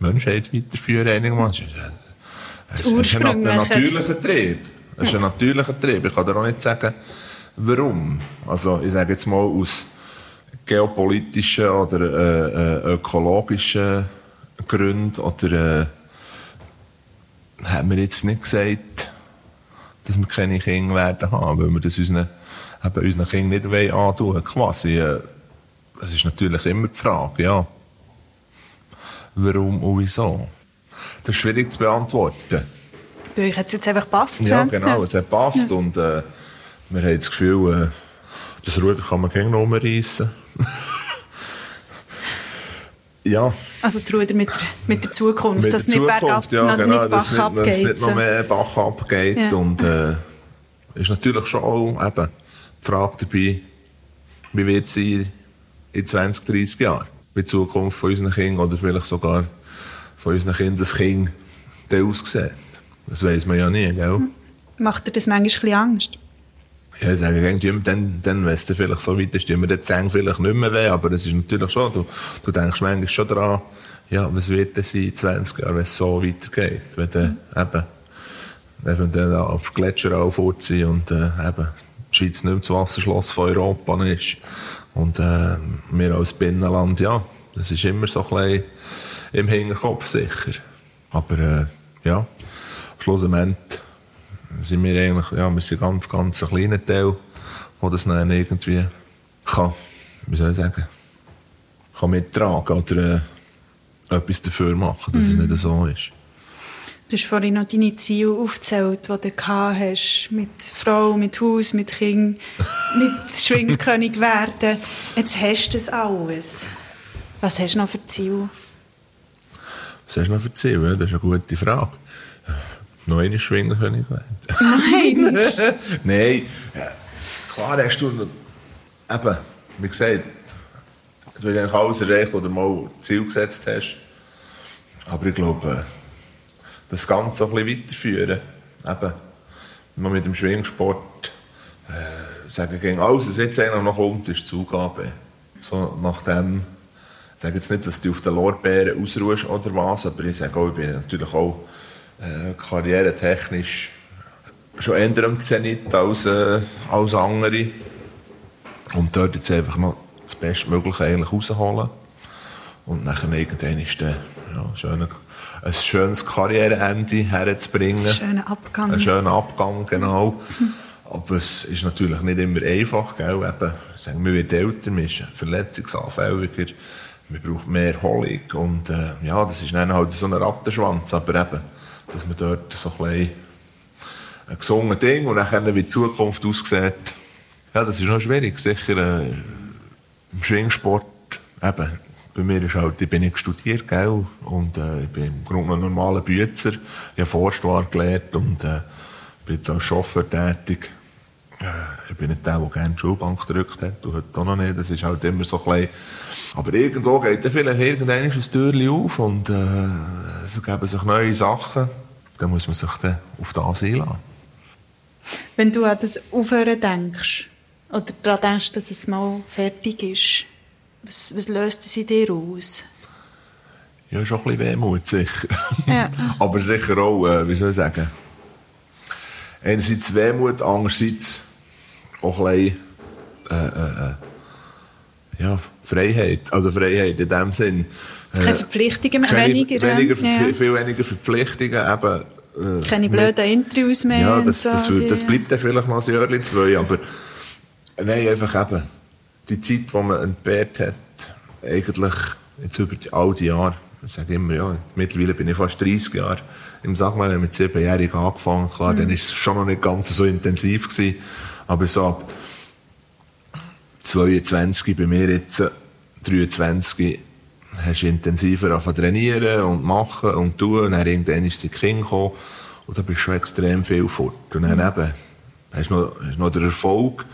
Menschheit weiterführen einigermaßen. Es ist, es ist ein, ein natürlicher Trieb. Es ist ein natürlicher Trieb. Ich kann dir auch nicht sagen, warum. Also, ich sage jetzt mal aus geopolitischen oder äh, äh, ökologischen Gründen oder äh, haben wir jetzt nicht gesagt, dass wir keine Kinder werden haben, weil wir das unseren, eben unseren Kindern nicht antun wollen. Quasi, äh, es ist natürlich immer die Frage, ja warum und wieso. Das ist schwierig zu beantworten. Bei euch hat es jetzt einfach gepasst. Ja, genau, es hat gepasst ja. und äh, wir haben das Gefühl, äh, das Ruder kann man gerne umreißen. ja. Also das Ruder mit, mit der Zukunft, mit dass es nicht bergab, ja, genau, nicht Bach dass abgeht. Dass es nicht noch mehr Bach abgeht ja. und äh, ist natürlich schon auch eben die Frage dabei, wie wird es sein in 20, 30 Jahren? wie die Zukunft von unseren Kindern oder vielleicht sogar von unseren Kindern das Kind aussieht. Das weiß man ja nie, gell? Macht dir das manchmal ein bisschen Angst? Ja, ich sage, dann, dann, wenn es vielleicht so weit tun wir den Zähne vielleicht nicht mehr weh, aber es ist natürlich schon, du, du denkst manchmal schon daran, ja, was wird sein in 20 Jahren, wenn es so weitergeht, wenn dann eben eventuell auf Gletscher aufziehen und äh, eben die Schweiz nicht mehr das Wasserschloss von Europa ist und äh, wir als Binnenland, ja, das ist immer so ein bisschen im Hinterkopf sicher. Aber äh, ja, schlussendlich sind wir eigentlich, ja, wir sind ganz, ganz ein kleiner Teil, der das dann irgendwie kann, wie soll ich sagen, kann mittragen oder äh, etwas dafür machen, dass mhm. es nicht so ist. Du hast vorhin noch deine Ziele aufgezählt, die du hast, mit Frau, mit Haus, mit Kind, mit Schwingerkönig werden. Jetzt hast du das alles. Was hast du noch für Ziele? Was hast du noch für Ziele? Das ist eine gute Frage. Noch eine Schwingerkönig werden. Nein! Nein. Klar hast du eben, wie gesagt, du hast eigentlich alles erreicht oder mal Ziel gesetzt hast. Aber ich glaube, das Ganze so ein bisschen weiterführen. Eben, wenn man mit dem Schwingsport äh, sagen gegen alles, was jetzt eigentlich noch kommt, ist Zugabe. so nach dem, ich sage jetzt nicht, dass du auf den Lorbeeren ausruhst oder was, aber ich sage auch, ich bin natürlich auch äh, karrieretechnisch schon eher am Zenit als, äh, als andere. Und dort jetzt einfach noch das Bestmögliche eigentlich rausholen. Und dann irgendwann ist der, ja, schöne, ein schönes Karriereende herzubringen. Schöner Abgang. Ein schöner Abgang, genau. Aber es ist natürlich nicht immer einfach, gell? Eben, sagen, man wird älter, man ist verletzungsanfälliger, man braucht mehr Erholung und äh, ja, das ist dann halt so ein Rattenschwanz, aber eben, dass man dort so ein bisschen ein gesungenes Ding und dann wie die Zukunft aussieht, ja, das ist noch schwierig, sicher äh, im Schwingsport, eben, bei mir ist halt, ich bin nicht studiert, gell, und äh, ich bin im Grunde ein normaler Bützer, ich habe Forstware gelernt und äh, bin jetzt als Chauffeur tätig. Äh, ich bin nicht der, der gerne die Schulbank gedrückt hat, und heute auch noch nicht, das ist halt immer so klein. Aber irgendwo geht dann vielleicht irgendwann ein Türchen auf und äh, es ergeben sich neue Sachen, dann muss man sich dann auf das einladen. Wenn du an das Aufhören denkst, oder daran denkst, dass es mal fertig ist, was, was löst es in dir aus? Ja, schon ein bisschen Wehmut, sicher. Ja. Aber sicher auch, äh, wie soll ich sagen, einerseits Wehmut, andererseits auch ein bisschen, äh, äh, äh, ja, Freiheit. Also Freiheit in dem Sinn. Keine Verpflichtungen keine- weniger. weniger ja. viel, weniger Verpflichtungen, eben, äh, Keine blöden Interviews mehr. ja, das, so, das, die- das bleibt dann vielleicht noch ein Jahr, zwei, aber nein, einfach eben die Zeit, die man entbehrt hat, eigentlich jetzt über die, all die Jahre, ich sage immer, ja, mittlerweile bin ich fast 30 Jahre im Sagmal, mit siebenjährig angefangen, klar, dann ist es schon noch nicht ganz so intensiv gewesen, aber so ab 22 bei mir jetzt, äh, 23, hast du intensiver angefangen trainieren und machen und tun. Und dann irgendwann ist sie Kind gekommen. Und da bist du schon extrem viel fort. Und dann eben, hast du noch, hast noch den Erfolg.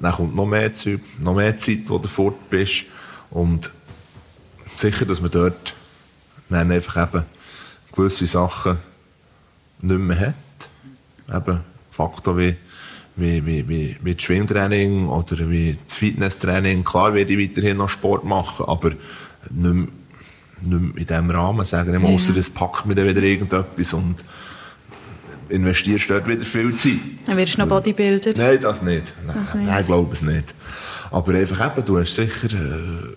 Dann kommt noch mehr Zeit, noch mehr Zeit, wo du fort bist. Und sicher, dass man dort dann einfach eben gewisse Sachen nicht mehr hat. Eben Faktor wie, wie, wie, wie, wie das Schwingtraining oder wie das Fitnesstraining. Klar werde ich weiterhin noch Sport machen, aber nicht mehr, nicht mehr in diesem Rahmen, sagen wir ausser es packt mir dann wieder irgendetwas und investierst dort wieder viel Zeit. Dann wirst du noch Bodybuilder. Nein, das nicht. Nein, Das nicht. nein glaube es nicht. Aber einfach eben, du hast sicher äh,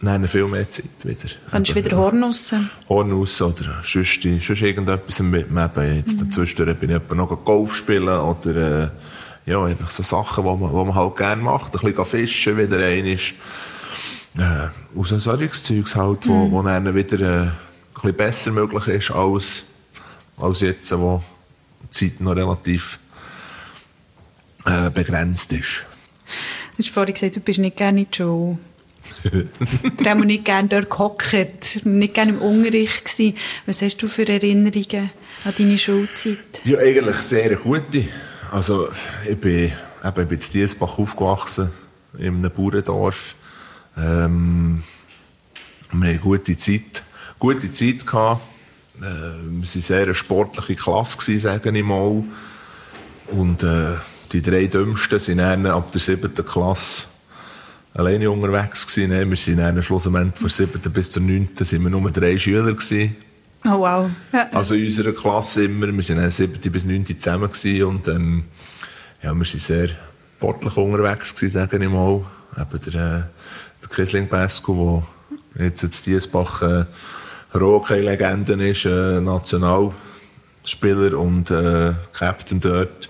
nein, viel mehr Zeit wieder. Kannst du wieder Horn raus. Horn raus oder sonst, sonst irgendetwas mit Leben. Jetzt Mhm. dazwischen bin ich etwa noch Golf spielen oder äh, ja, einfach so Sachen, die man, die man halt gerne macht. Ein bisschen fischen wieder ein ist. Äh, aus solches Zeugs halt, wo, Mhm. wo dann wieder äh, ein bisschen besser möglich ist als, als jetzt, wo die Zeit noch relativ äh, begrenzt ist. Du hast vorhin gesagt, du bist nicht gerne in die Schule. Du hast nicht gerne dort gehockt, nicht gerne im Unterricht gewesen. Was hast du für Erinnerungen an deine Schulzeit? Ja, eigentlich sehr gute. Also, ich bin, eben, in Diesbach aufgewachsen, in einem Bauerndorf. Ähm, wir hatten eine gute Zeit, gute Zeit gehabt. Äh, wir waren eine sehr sportliche Klasse, gewesen, sage ich mal. Und äh, die drei Dümmsten sind dann ab der siebten Klasse alleine unterwegs gewesen. Nein, Wir sind dann schlussendlich von der siebten bis zur neunten sind wir nur drei Schüler gewesen. Oh wow. Ja. Also in unserer Klasse immer, wir waren 7. bis 9. zusammen gewesen und ähm, ja, wir waren sehr sportlich unterwegs gewesen, sage ich mal. Eben der, äh, der Kisling Pesco, der jetzt in Diesbach äh, Hockey-Legende ist, äh, Nationalspieler und äh, Captain dort.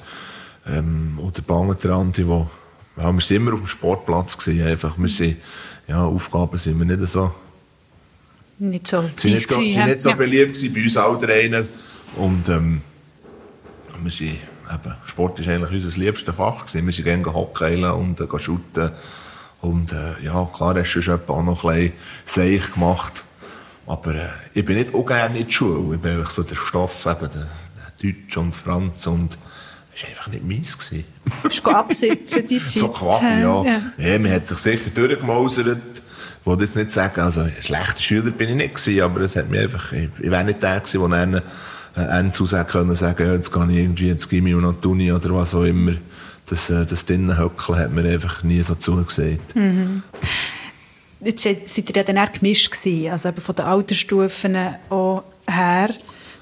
Ähm, und der Bangentrandi, wo ja, wir sind immer auf dem Sportplatz gewesen, einfach. Wir sind, ja, Aufgaben sind wir nicht so Nicht so Sie sind nicht so, sind nicht so ja. beliebt gewesen bei uns dreien. Und ähm, wir sind, eben, Sport ist eigentlich unser liebstes Fach gewesen. Wir sind gerne hockeyen und äh, shooten. Und äh, ja, klar hast du schon auch noch ein bisschen seich gemacht. Aber äh, ich bin nicht auch gerne in die Schule. Ich bin einfach so der Stoff, eben, der, der Deutsch und Franz und war einfach nicht meins. Gewesen. Du bist absitzen, die Zeit. So quasi, ja. ja. ja. man hat sich sicher durchgemausert. Ich wollte jetzt nicht sagen, also ein schlechter Schüler bin ich nicht gewesen, aber es hat mich einfach, ich, ich wäre nicht der gewesen, der dann äh, einen Zusatz können sagen, ja, jetzt gehe ich irgendwie ins Gimmi und an die Uni oder was auch immer. Das, äh, das drinnen Höckeln hat mir einfach nie so zugesagt. jetzt seid ihr ja dann auch gemischt gewesen, also eben von den Altersstufen auch her.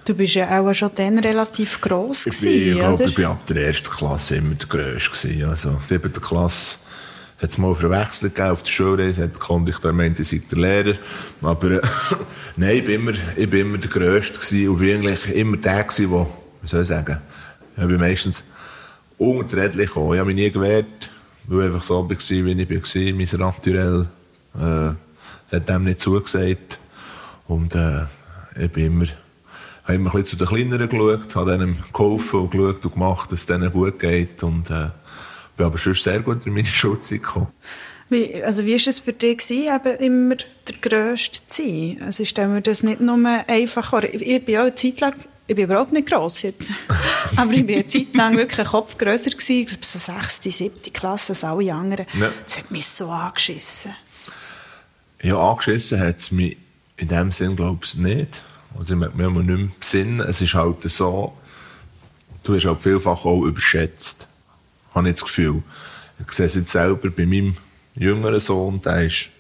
Du bist ja auch schon dann relativ gross ich gewesen, bin, ich glaube, ich bin ab der ersten Klasse immer der Grösste gewesen. Also, siebte Klasse hat es mal verwechselt auf der Schulreise, hat der Kondukteur meint, ich sei der Lehrer. Aber, äh, nein, ich bin immer, ich bin immer der Grösste gewesen und bin eigentlich immer der gewesen, der, wie soll ich sagen, ich bin meistens Rädchen gekommen. Ich habe mich nie gewehrt, weil ich einfach so war, wie ich war. Mein Naturell, äh, hat dem nicht zugesagt. Und, äh, ich bin immer, habe immer ein bisschen zu den Kleineren geschaut, habe denen geholfen und geschaut und gemacht, dass es denen gut geht. Und äh, bin aber schon sehr gut in meine Schulzeit gekommen. Wie, also wie war es für dich, gewesen, eben immer der Grösste zu sein? Also ich stelle mir das nicht nur einfach. Ich, ich bin auch eine Zeit lang, ich bin überhaupt nicht gross jetzt, aber ich bin eine Zeit lang wirklich ein Kopf grösser gewesen, ich glaube so sechste, siebte Klasse als alle anderen. Ja. Das hat mich so angeschissen. Ja, angeschissen hat es mich in dem Sinn, glaube ich, nicht. Oder mich auch nicht mehr besinnen. Es ist halt so, du hast halt vielfach auch überschätzt. Habe ich das Gefühl. Ich sehe es jetzt selber bei meinem jüngeren Sohn, der ist,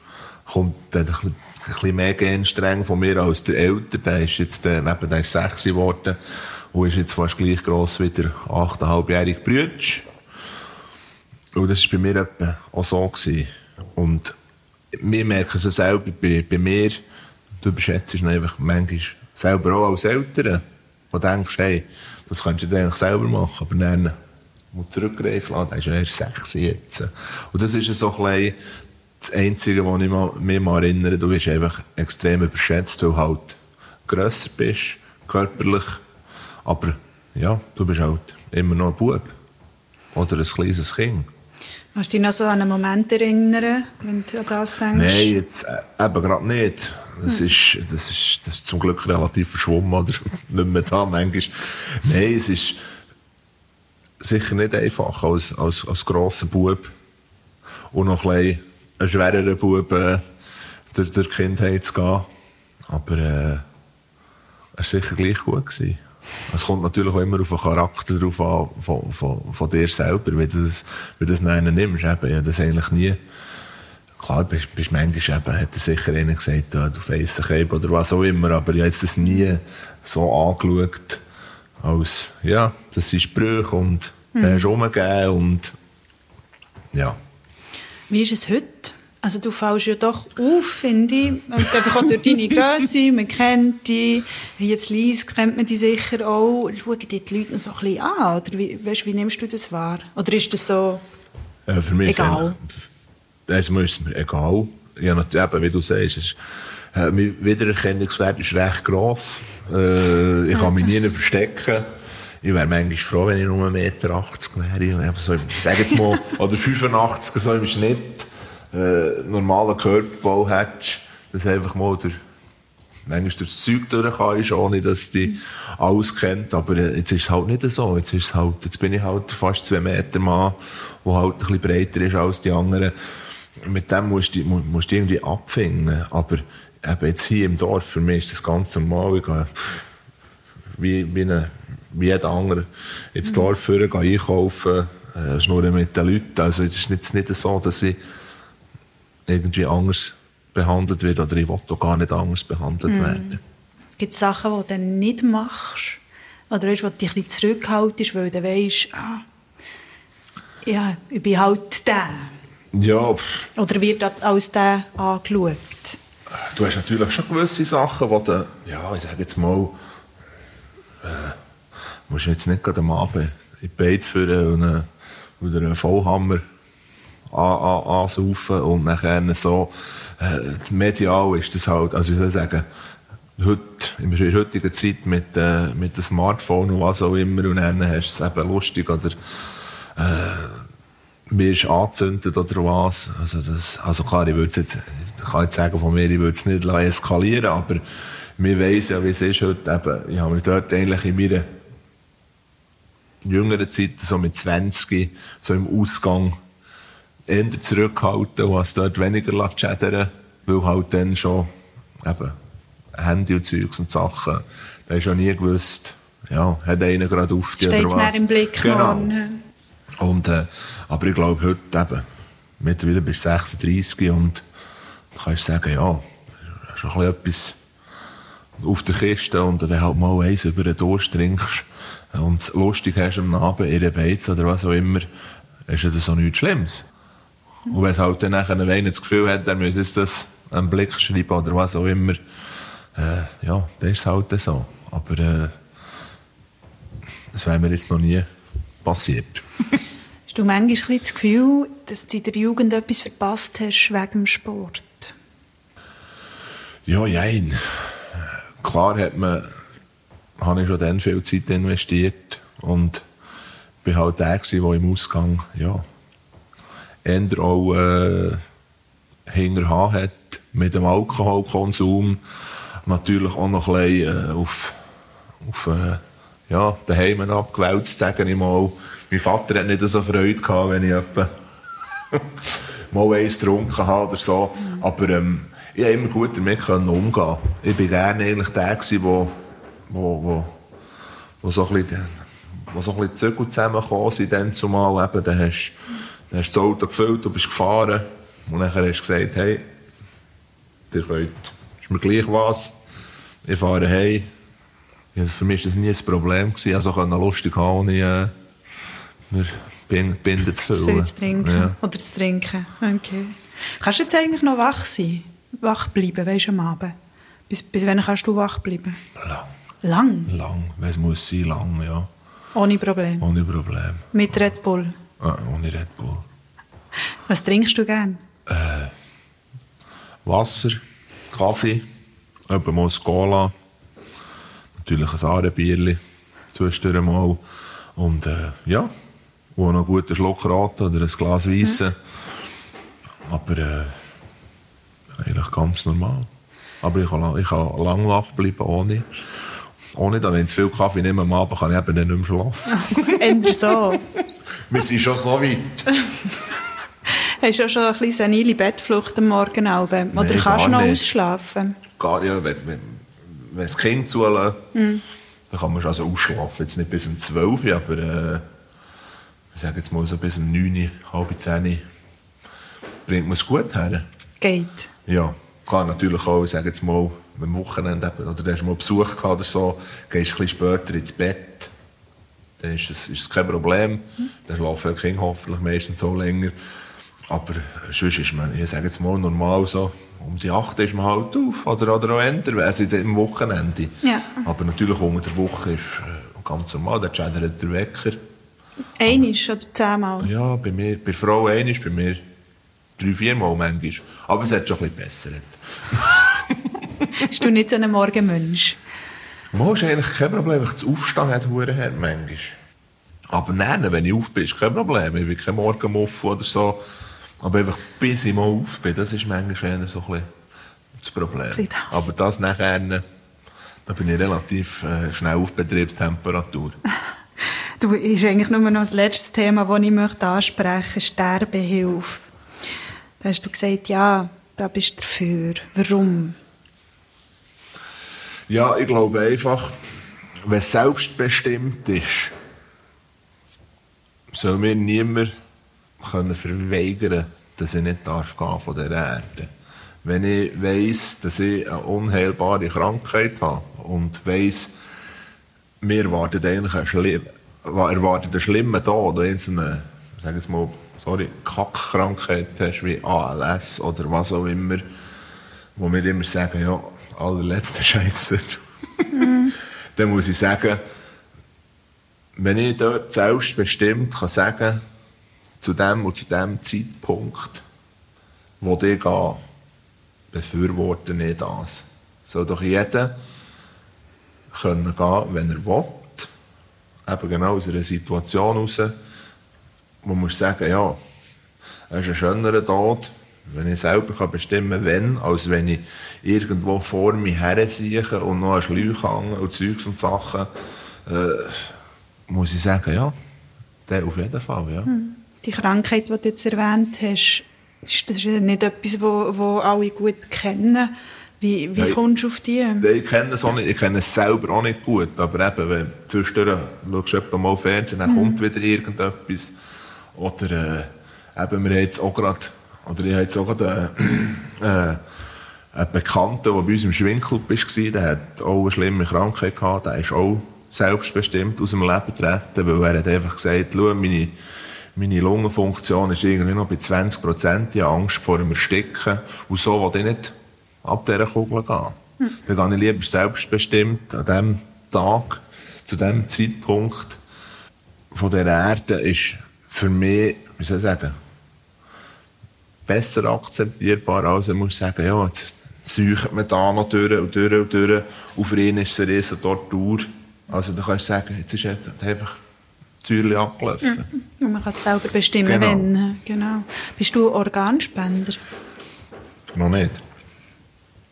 kommt, der ein bisschen, mehr Genstreng von mir als der Ältere. Der ist jetzt, äh, eben, der sechs geworden und ist jetzt fast gleich gross wie der achteinhalbjährige Brütsch. Und das war bei mir auch so. Gewesen. Und wir merken es selber bei, bei mir, du überschätzt einfach manchmal selber auch als Eltern. Du denkst, hey, das könntest du eigentlich selber machen, aber dann muss zurückgreifen lassen, der ist ja erst sechs jetzt. Und das ist so ein das Einzige, was ich mich mal erinnere, du bist einfach extrem überschätzt, weil du halt grösser bist, körperlich, aber ja, du bist halt immer noch ein Bub. Oder ein kleines Kind. Kannst du dich noch so an einen Moment erinnern, wenn du an das denkst? Nein, jetzt äh, eben gerade nicht. Das, ist, das, ist, das ist zum Glück relativ verschwommen oder nicht mehr da manchmal. Nein, es ist sicher nicht einfach als, als, als grosser Bub und noch ein, bisschen ein schwererer Bub äh, durch, durch die Kindheit zu gehen. Aber äh, es war sicher gleich gut. Gewesen. Es kommt natürlich auch immer auf den Charakter drauf an, von, von, von dir selber, wie du das, wie das nachher nimmst. Eben, ich habe das eigentlich nie. Klar, bist, bist manchmal eben, hat er sicher einer gesagt, ja, du Feissenkäbe oder was auch immer, aber ich habe das nie so angeschaut, als, ja, das sind Sprüche und mhm. der ist rumgegeben und, ja. Wie ist es heute? Also du fällst ja doch auf, finde ich. Und einfach auch durch deine Grösse, man kennt dich. Jetzt Lies kennt man dich sicher auch. Schauen dich die Leute noch so ein bisschen an? Oder wie, weißt, wie nimmst du das wahr? Oder ist das so... Äh, für mich Egal. Ist erstmal ist es mir egal. Ja, natürlich, wie du sagst, es ist, äh, mein Wiedererkennungswert ist recht gross. Äh, ich kann mich nie verstecken. Ich wäre manchmal froh, wenn ich nur 1,80 Meter wäre. Ich so, ich sage jetzt mal, oder 85 so im Schnitt, äh, normalen Körperbau hättest, dass einfach mal durch, manchmal durch das Zeug durch kannst, ohne dass die alles kennt. Aber äh, jetzt ist es halt nicht so. Jetzt, ist es halt, jetzt bin ich halt fast zwei Meter Mann, der halt ein bisschen breiter ist als die anderen. Mit dem musst du, mu- musst du irgendwie abfinden. Aber eben jetzt hier im Dorf, für mich ist das ganz normal. Ich gehe wie, wie, eine, wie jeder andere ins Dorf führen, gehe einkaufen, äh, schnurren mit den Leuten. Also es ist jetzt nicht so, dass ich irgendwie anders behandelt werde oder ich will auch gar nicht anders behandelt werden. Gibt es Sachen, die du dann nicht machst? Oder weißt, wo du dich ein zurückhaltest, weil du weisst, ah, ja, ich bin halt der. Ja, Oder wird das als der angeschaut? du hast natürlich schon gewisse Sachen, wo du, ja, ich sage jetzt mal, äh, musst jetzt nicht gerade am Abend in die Beiz führen und, oder einen Vollhammer ansaufen und nachher so, äh, medial ist das halt, also ich soll sagen, heute, in der heutigen Zeit mit, äh, mit dem Smartphone und was auch immer und dann hast du es eben lustig oder mir ist angezündet oder was. Also, das, also klar, ich würde jetzt, ich kann jetzt sagen von mir, ich würde es nicht eskalieren, aber wir weiss ja, wie es ist heute eben, ich habe mich dort eigentlich in meiner jüngeren Zeit, so mit 20, so im Ausgang, eher zurückgehalten und es dort weniger schädern, weil halt dann schon eben Handy und Zeugs und Sachen, da du ja nie gewusst, ja, hat einer gerade auf dich Steht es oder was. im Blick Genau. morgen? Und, äh, aber ich glaube, heute eben, mittlerweile bist du 36 und dann kannst du sagen, ja, hast noch ein bisschen etwas auf der Kiste und dann halt mal eins über den Durst trinkst und es lustig hast am Abend in der Beiz oder was auch immer, ist das so nichts Schlimmes. Und wenn es halt dann nachher einer das Gefühl hat, er müsse jetzt das einen Blick schreiben oder was auch immer, äh, ja, dann ist es halt so. Aber äh, das wäre mir jetzt noch nie passiert. Hast du manchmal das Gefühl, dass du in der Jugend etwas verpasst hast wegen dem Sport? Ja, jein. Klar hat man, habe ich schon dann viel Zeit investiert und bin halt der gewesen, der im Ausgang, ja, eher auch, äh, hinterher hat mit dem Alkoholkonsum. Natürlich auch noch ein bisschen, äh, auf, auf, äh, ja, daheim abgewälzt, sage ich mal. Mein Vater hat nicht so Freude gehabt, wenn ich etwa mal eins getrunken habe oder so. Aber, ähm, ich konnte immer gut damit umgehen. Ich war gerne eigentlich der, der, wo, wo, wo, wo so ein bisschen, wo so ein bisschen zusammengekommen sind, dann zumal eben, dann hast, dann hast du das Auto gefüllt, du bist gefahren, und dann hast du gesagt, hey, ihr könnt, ist mir gleich was, ich fahre heim. Ja, für mich war das nie ein Problem. Gewesen. Also konnte lustig haben, ohne äh, mir Binden zu füllen. Zu viel zu trinken. Ja. Oder zu trinken. Okay. Kannst du jetzt eigentlich noch wach sein? Wach bleiben, weißt du, am Abend? Bis, bis wann kannst du wach bleiben? Lang, Lang? lang, wenn es muss sein, lang, ja. Ohne Problem? Ohne Problem. Mit Red Bull? Ah, ohne Red Bull. Was trinkst du gern? Wasser, Kaffee, etwa mal ein Cola, natürlich ein Arenbierli, zwischendurch mal. Und äh, ja, und noch einen guten Schluck Rot oder ein Glas Weisse. Aber äh, eigentlich ganz normal. Aber ich kann, ich kann lang wach bleiben ohne. Ohne, dass wenn ich zu viel Kaffee nehme am Abend, kann ich eben nicht mehr schlafen. Änder so. Wir sind schon so weit. Hast du auch schon ein bisschen senile Bettflucht am Morgen? Oder Nein, kannst du noch nicht. ausschlafen? Gar, ja, wenn, wenn, wenn das Kind zulässt, Mhm. dann kann man schon also ausschlafen. Jetzt nicht bis um 12 Uhr, aber äh, ich sage jetzt mal so bis um 9 Uhr, halb 10 Uhr, bringt man es gut her. Geht. Ja, klar, natürlich auch, ich sage jetzt mal, am Wochenende oder du hast mal Besuch gehabt oder so, gehst ein bisschen später ins Bett, dann ist das, ist kein Problem. Dann schlafen die Kinder hoffentlich meistens so länger. Aber sonst ist man, ich sage jetzt mal, normal so, um die 8 ist man halt auf, oder, oder auch älter, also am Wochenende. Ja. Aber natürlich unter der Woche ist äh, ganz normal, da schädert der Wecker. Einisch oder zehnmal? Ja, bei mir, bei Frau einmal, bei mir drei, viermal manchmal. Aber es hat schon ein bisschen gebessert. Bist du nicht so ein Morgenmensch? Mal ist eigentlich kein Problem, ich zu aufstehen hat, hure her, manchmal. Aber nein, wenn ich auf bin, ist kein Problem. Ich bin kein Morgenmuff oder so. Aber einfach bis ich mal auf bin, das ist manchmal eher so ein bisschen das Problem. Das. Aber das nachher, da bin ich relativ äh, schnell auf Betriebstemperatur. Du, ist eigentlich nur noch das letzte Thema, das ich möchte ansprechen möchte, Sterbehilfe. Da hast du gesagt, ja, da bist du dafür. Warum? Ja, ich glaube einfach, wenn es selbstbestimmt ist, soll mir niemand können verweigern, dass ich nicht darf gehen von der Erde. Wenn ich weiss, dass ich eine unheilbare Krankheit habe und weiss, mir erwartet eigentlich ein schlimm, erwartet einen schlimmen Tod, wenn du eine, sag jetzt mal, sorry, Kackkrankheit hast, wie ALS oder was auch immer, wo wir immer sagen, ja, allerletzte Scheiße. Dann muss ich sagen, wenn ich dort selbstbestimmt kann sagen, zu dem und zu dem Zeitpunkt, wo ich gehe, befürworte ich das. Soll doch jeder können gehen, wenn er will. Eben genau aus einer Situation heraus, wo man sagen ja, es ist ein schönerer Tod, wenn ich selber kann bestimmen kann, wenn, als wenn ich irgendwo vor mir her sehe und noch ein Schläuch hänge und Zeugs und Sachen, äh, muss ich sagen, ja, der auf jeden Fall, ja. Die Krankheit, die du jetzt erwähnt hast, ist das nicht etwas, wo, wo alle gut kennen. Wie, wie Nein. kommst du auf die? Ich kenne es auch nicht, ich kenne es selber auch nicht gut, aber eben, wenn zwischendurch schaust du mal Fernsehen, dann kommt wieder irgendetwas. Oder äh, eben, wir haben jetzt auch gerade Oder ich habe jetzt auch gerade äh, einen Bekannten, der bei uns im Schwingclub war, der hat auch eine schlimme Krankheit gehabt, der ist auch selbstbestimmt aus dem Leben getreten, weil er hat einfach gesagt, schau, meine, meine Lungenfunktion ist irgendwie noch bei 20 Prozent, ich habe Angst vor dem Ersticken und so will ich nicht ab dieser Kugel gehen. Hm. Dann gehe ich lieber selbstbestimmt an diesem Tag, zu diesem Zeitpunkt von der Erde, ist für mich, wie soll ich sagen, besser akzeptierbar, als ich muss sagen, ja, jetzt säucht man da noch durch und durch und durch. Und für ihn ist es eine riesen Tortur. Also da kannst du sagen, jetzt ist einfach Zürich abgelaufen. Ja, man kann es selber bestimmen, genau. wenn. Genau. Bist du Organspender? Noch nicht.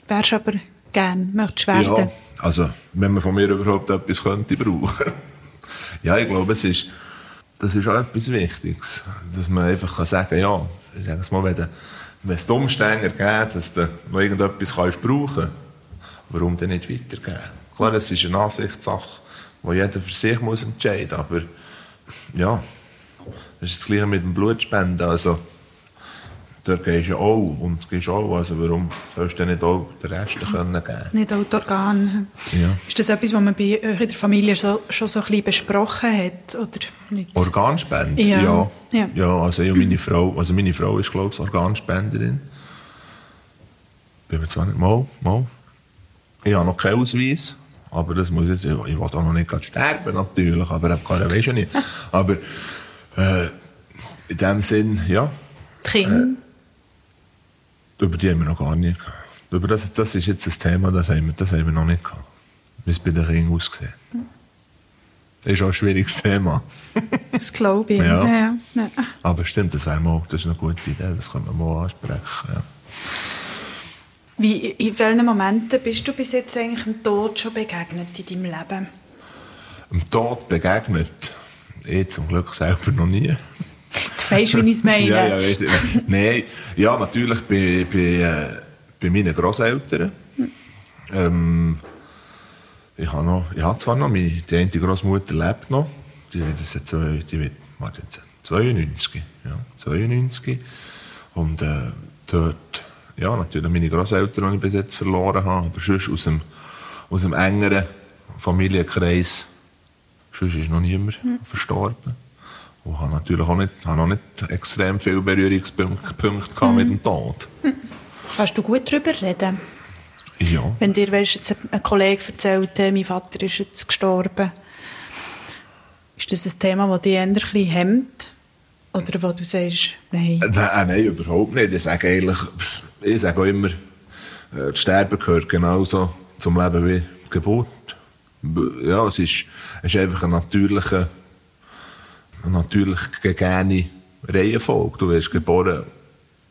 Wärst aber gern, möchtest werden? Ja, also wenn man von mir überhaupt etwas könnte brauchen. ja, ich glaube, es ist, das ist auch etwas Wichtiges, dass man einfach kann sagen ja, ich sage es mal, wenn, wenn es die Umstände ergeben, dass du noch irgendetwas kannst brauchen warum dann nicht weitergeben? Klar, das ist eine Ansichtssache, die jeder für sich muss entscheiden muss, aber ja, das ist das Gleiche mit dem Blutspenden. Also, dort gehst du auch und gehst auch. Also warum sollst du nicht auch den Rest können geben? Nicht auch die Organe. Ja. Ist das etwas, was man bei euch in der Familie so, schon so ein bisschen besprochen hat? Oder nicht? Organspende? Ja. ja. ja. ja also ich meine Frau, also meine Frau ist glaube ich Organspenderin. Bin mir zwar nicht mal, mal. Ich habe noch keinen Ausweis. Aber das muss jetzt, ich will auch noch nicht sterben, natürlich, aber das kann ich nicht. Aber äh, in dem Sinn, ja. Kinder? Äh, über die haben wir noch gar nicht gehabt. Über das, das ist jetzt das Thema, das haben wir, das haben wir noch nicht gehabt. Wie es bei den Kindern aussieht. Das ist auch ein schwieriges Thema. das glaube ich. Ja. Ja, ja. Aber stimmt, das, mal, das ist eine gute Idee, das können wir mal ansprechen. Ja. Wie, in welchen Momenten bist du bis jetzt eigentlich dem Tod schon begegnet in deinem Leben? Dem Tod begegnet? Ich zum Glück selber noch nie. Du weißt, wie ich es meine. ja, ja, weiss ich. Nein, ja, natürlich bei, bei, äh, bei meinen Großeltern. Ähm, ich habe noch, ich habe zwar noch, meine, die eine Großmutter lebt noch, die wird jetzt, zwei, die wird, warte jetzt, 92, ja, 92. Und äh, dort ja, natürlich meine Großeltern, die ich bis jetzt verloren habe, aber sonst aus dem, aus dem engeren Familienkreis, sonst ist noch niemand mhm. verstorben. Und habe natürlich auch nicht, habe noch nicht extrem viele Berührungspunkte mhm. mit dem Tod. Mhm. Kannst du gut darüber reden? Ja. Wenn dir weißt, jetzt ein Kollege erzählt, mein Vater ist jetzt gestorben, ist das ein Thema, das dich eher ein bisschen hemmt? Oder wo du sagst, nein? Nein, nein, überhaupt nicht. Ich sage eigentlich, ich sage auch immer, äh, das Sterben gehört genauso zum Leben wie die Geburt. Ja, es ist, es ist einfach eine natürliche, eine natürlich gegebene Reihenfolge. Du wirst geboren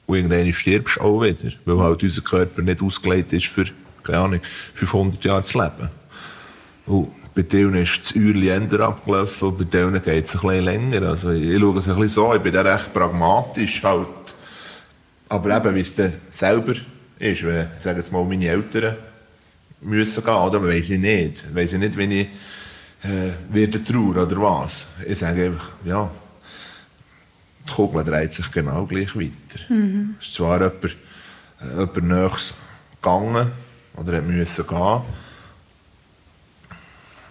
und irgendwann stirbst du auch wieder, weil halt unser Körper nicht ausgelegt ist für, keine Ahnung, 500 Jahre zu leben. Und bei denen ist das Uhrli änder abgelaufen und bei denen geht es ein bisschen länger. Also ich schaue es ein bisschen so, ich bin da recht pragmatisch halt aber eben, wie es dann selber ist, wenn, ich sage jetzt mal, meine Eltern müssen gehen, oder? Weiss ich nicht. Weiss ich nicht, wenn ich äh, werde trauer oder was. Ich sage einfach, ja, die Kugel dreht sich genau gleich weiter. Mhm. Es ist zwar jemand, äh, jemand nächstes gegangen oder hat müssen gehen,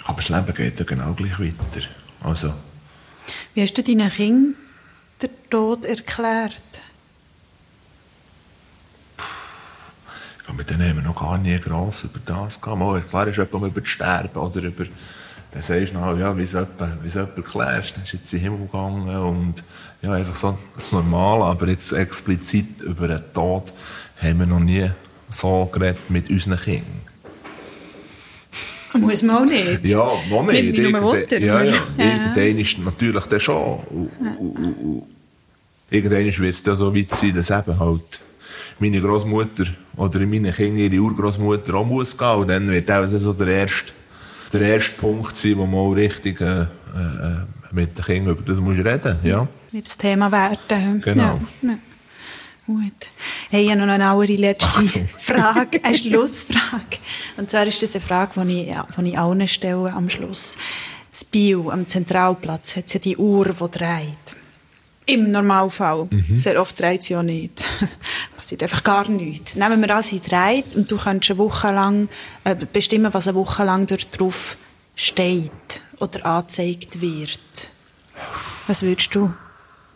aber das Leben geht genau gleich weiter. Also. Wie hast du deinen Kindern den Tod erklärt? Ja, mit denen haben wir noch gar nie gross über das gehabt. Mal, klar ist jemand über das Sterben oder über, dann sagst du noch, ja, wie es jemand, wie es jemand klärst, dann ist jetzt in den Himmel gegangen und, ja, einfach so das Normale, aber jetzt explizit über den Tod haben wir noch nie so geredet mit unseren Kindern. Muss man auch nicht. Ja, noch nicht. Nicht wie Mutter. Ja, ja. Irgendwann ist natürlich dann schon. Und, und, und, und irgendwann wird es dann so weit sein, dass eben halt meine Großmutter oder meine Kinder ihre Urgroßmutter auch muss gehen. Und dann wird auch so der erste, der erste Punkt sein, wo man auch richtig äh, äh, mit den Kindern über das muss reden ja. Wird das Thema werden. Genau. Ja, ja. Gut. Hey, ich habe noch eine letzte Achtung. Frage, eine Schlussfrage. Und zwar ist das eine Frage, die ich, die ich allen stelle am Schluss. Das Bio am Zentralplatz hat ja die Uhr, die dreht. Im Normalfall. Sehr oft dreht sie ja nicht. Passiert einfach gar nichts. Nehmen wir an, sie dreht und du kannst eine Woche lang äh, bestimmen, was eine Woche lang dort drauf steht oder angezeigt wird. Was würdest du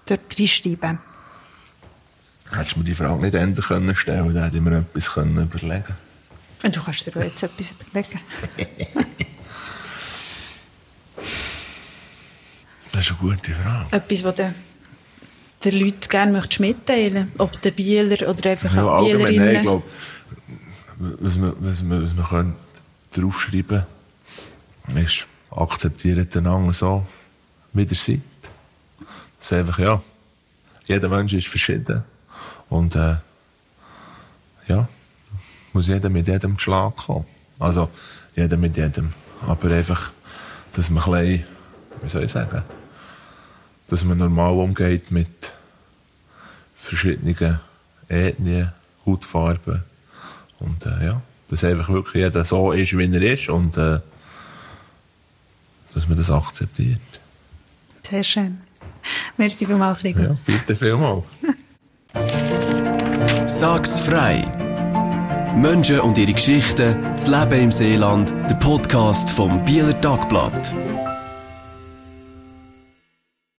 dort reinschreiben? Hättest du mir die Frage nicht ändern können stellen, dann hätte ich mir etwas können überlegen Und du kannst dir jetzt etwas überlegen. Das ist eine gute Frage. Etwas, was du den Leuten gerne möchtest mitteilen Ob der Bieler oder einfach Ja, auch allgemein, nein, ich Bielerinnen. glaube, was man, was man, was man könnte draufschreiben ist, akzeptiert einander so, wie ihr seid. Das ist einfach, ja, jeder Mensch ist verschieden. Und, äh, ja, muss jeder mit jedem Schlag kommen. Also, jeder mit jedem. Aber einfach, dass man ein bisschen, wie soll ich sagen, dass man normal umgeht mit verschiedenen Ethnien, Hautfarben. Und äh, ja, dass einfach wirklich jeder so ist, wie er ist und äh, dass man das akzeptiert. Sehr schön. Merci vielmals, Rigo. Ja, bitte vielmals. Sag's frei! Menschen und ihre Geschichten, das Leben im Seeland, der Podcast vom Bieler Tagblatt.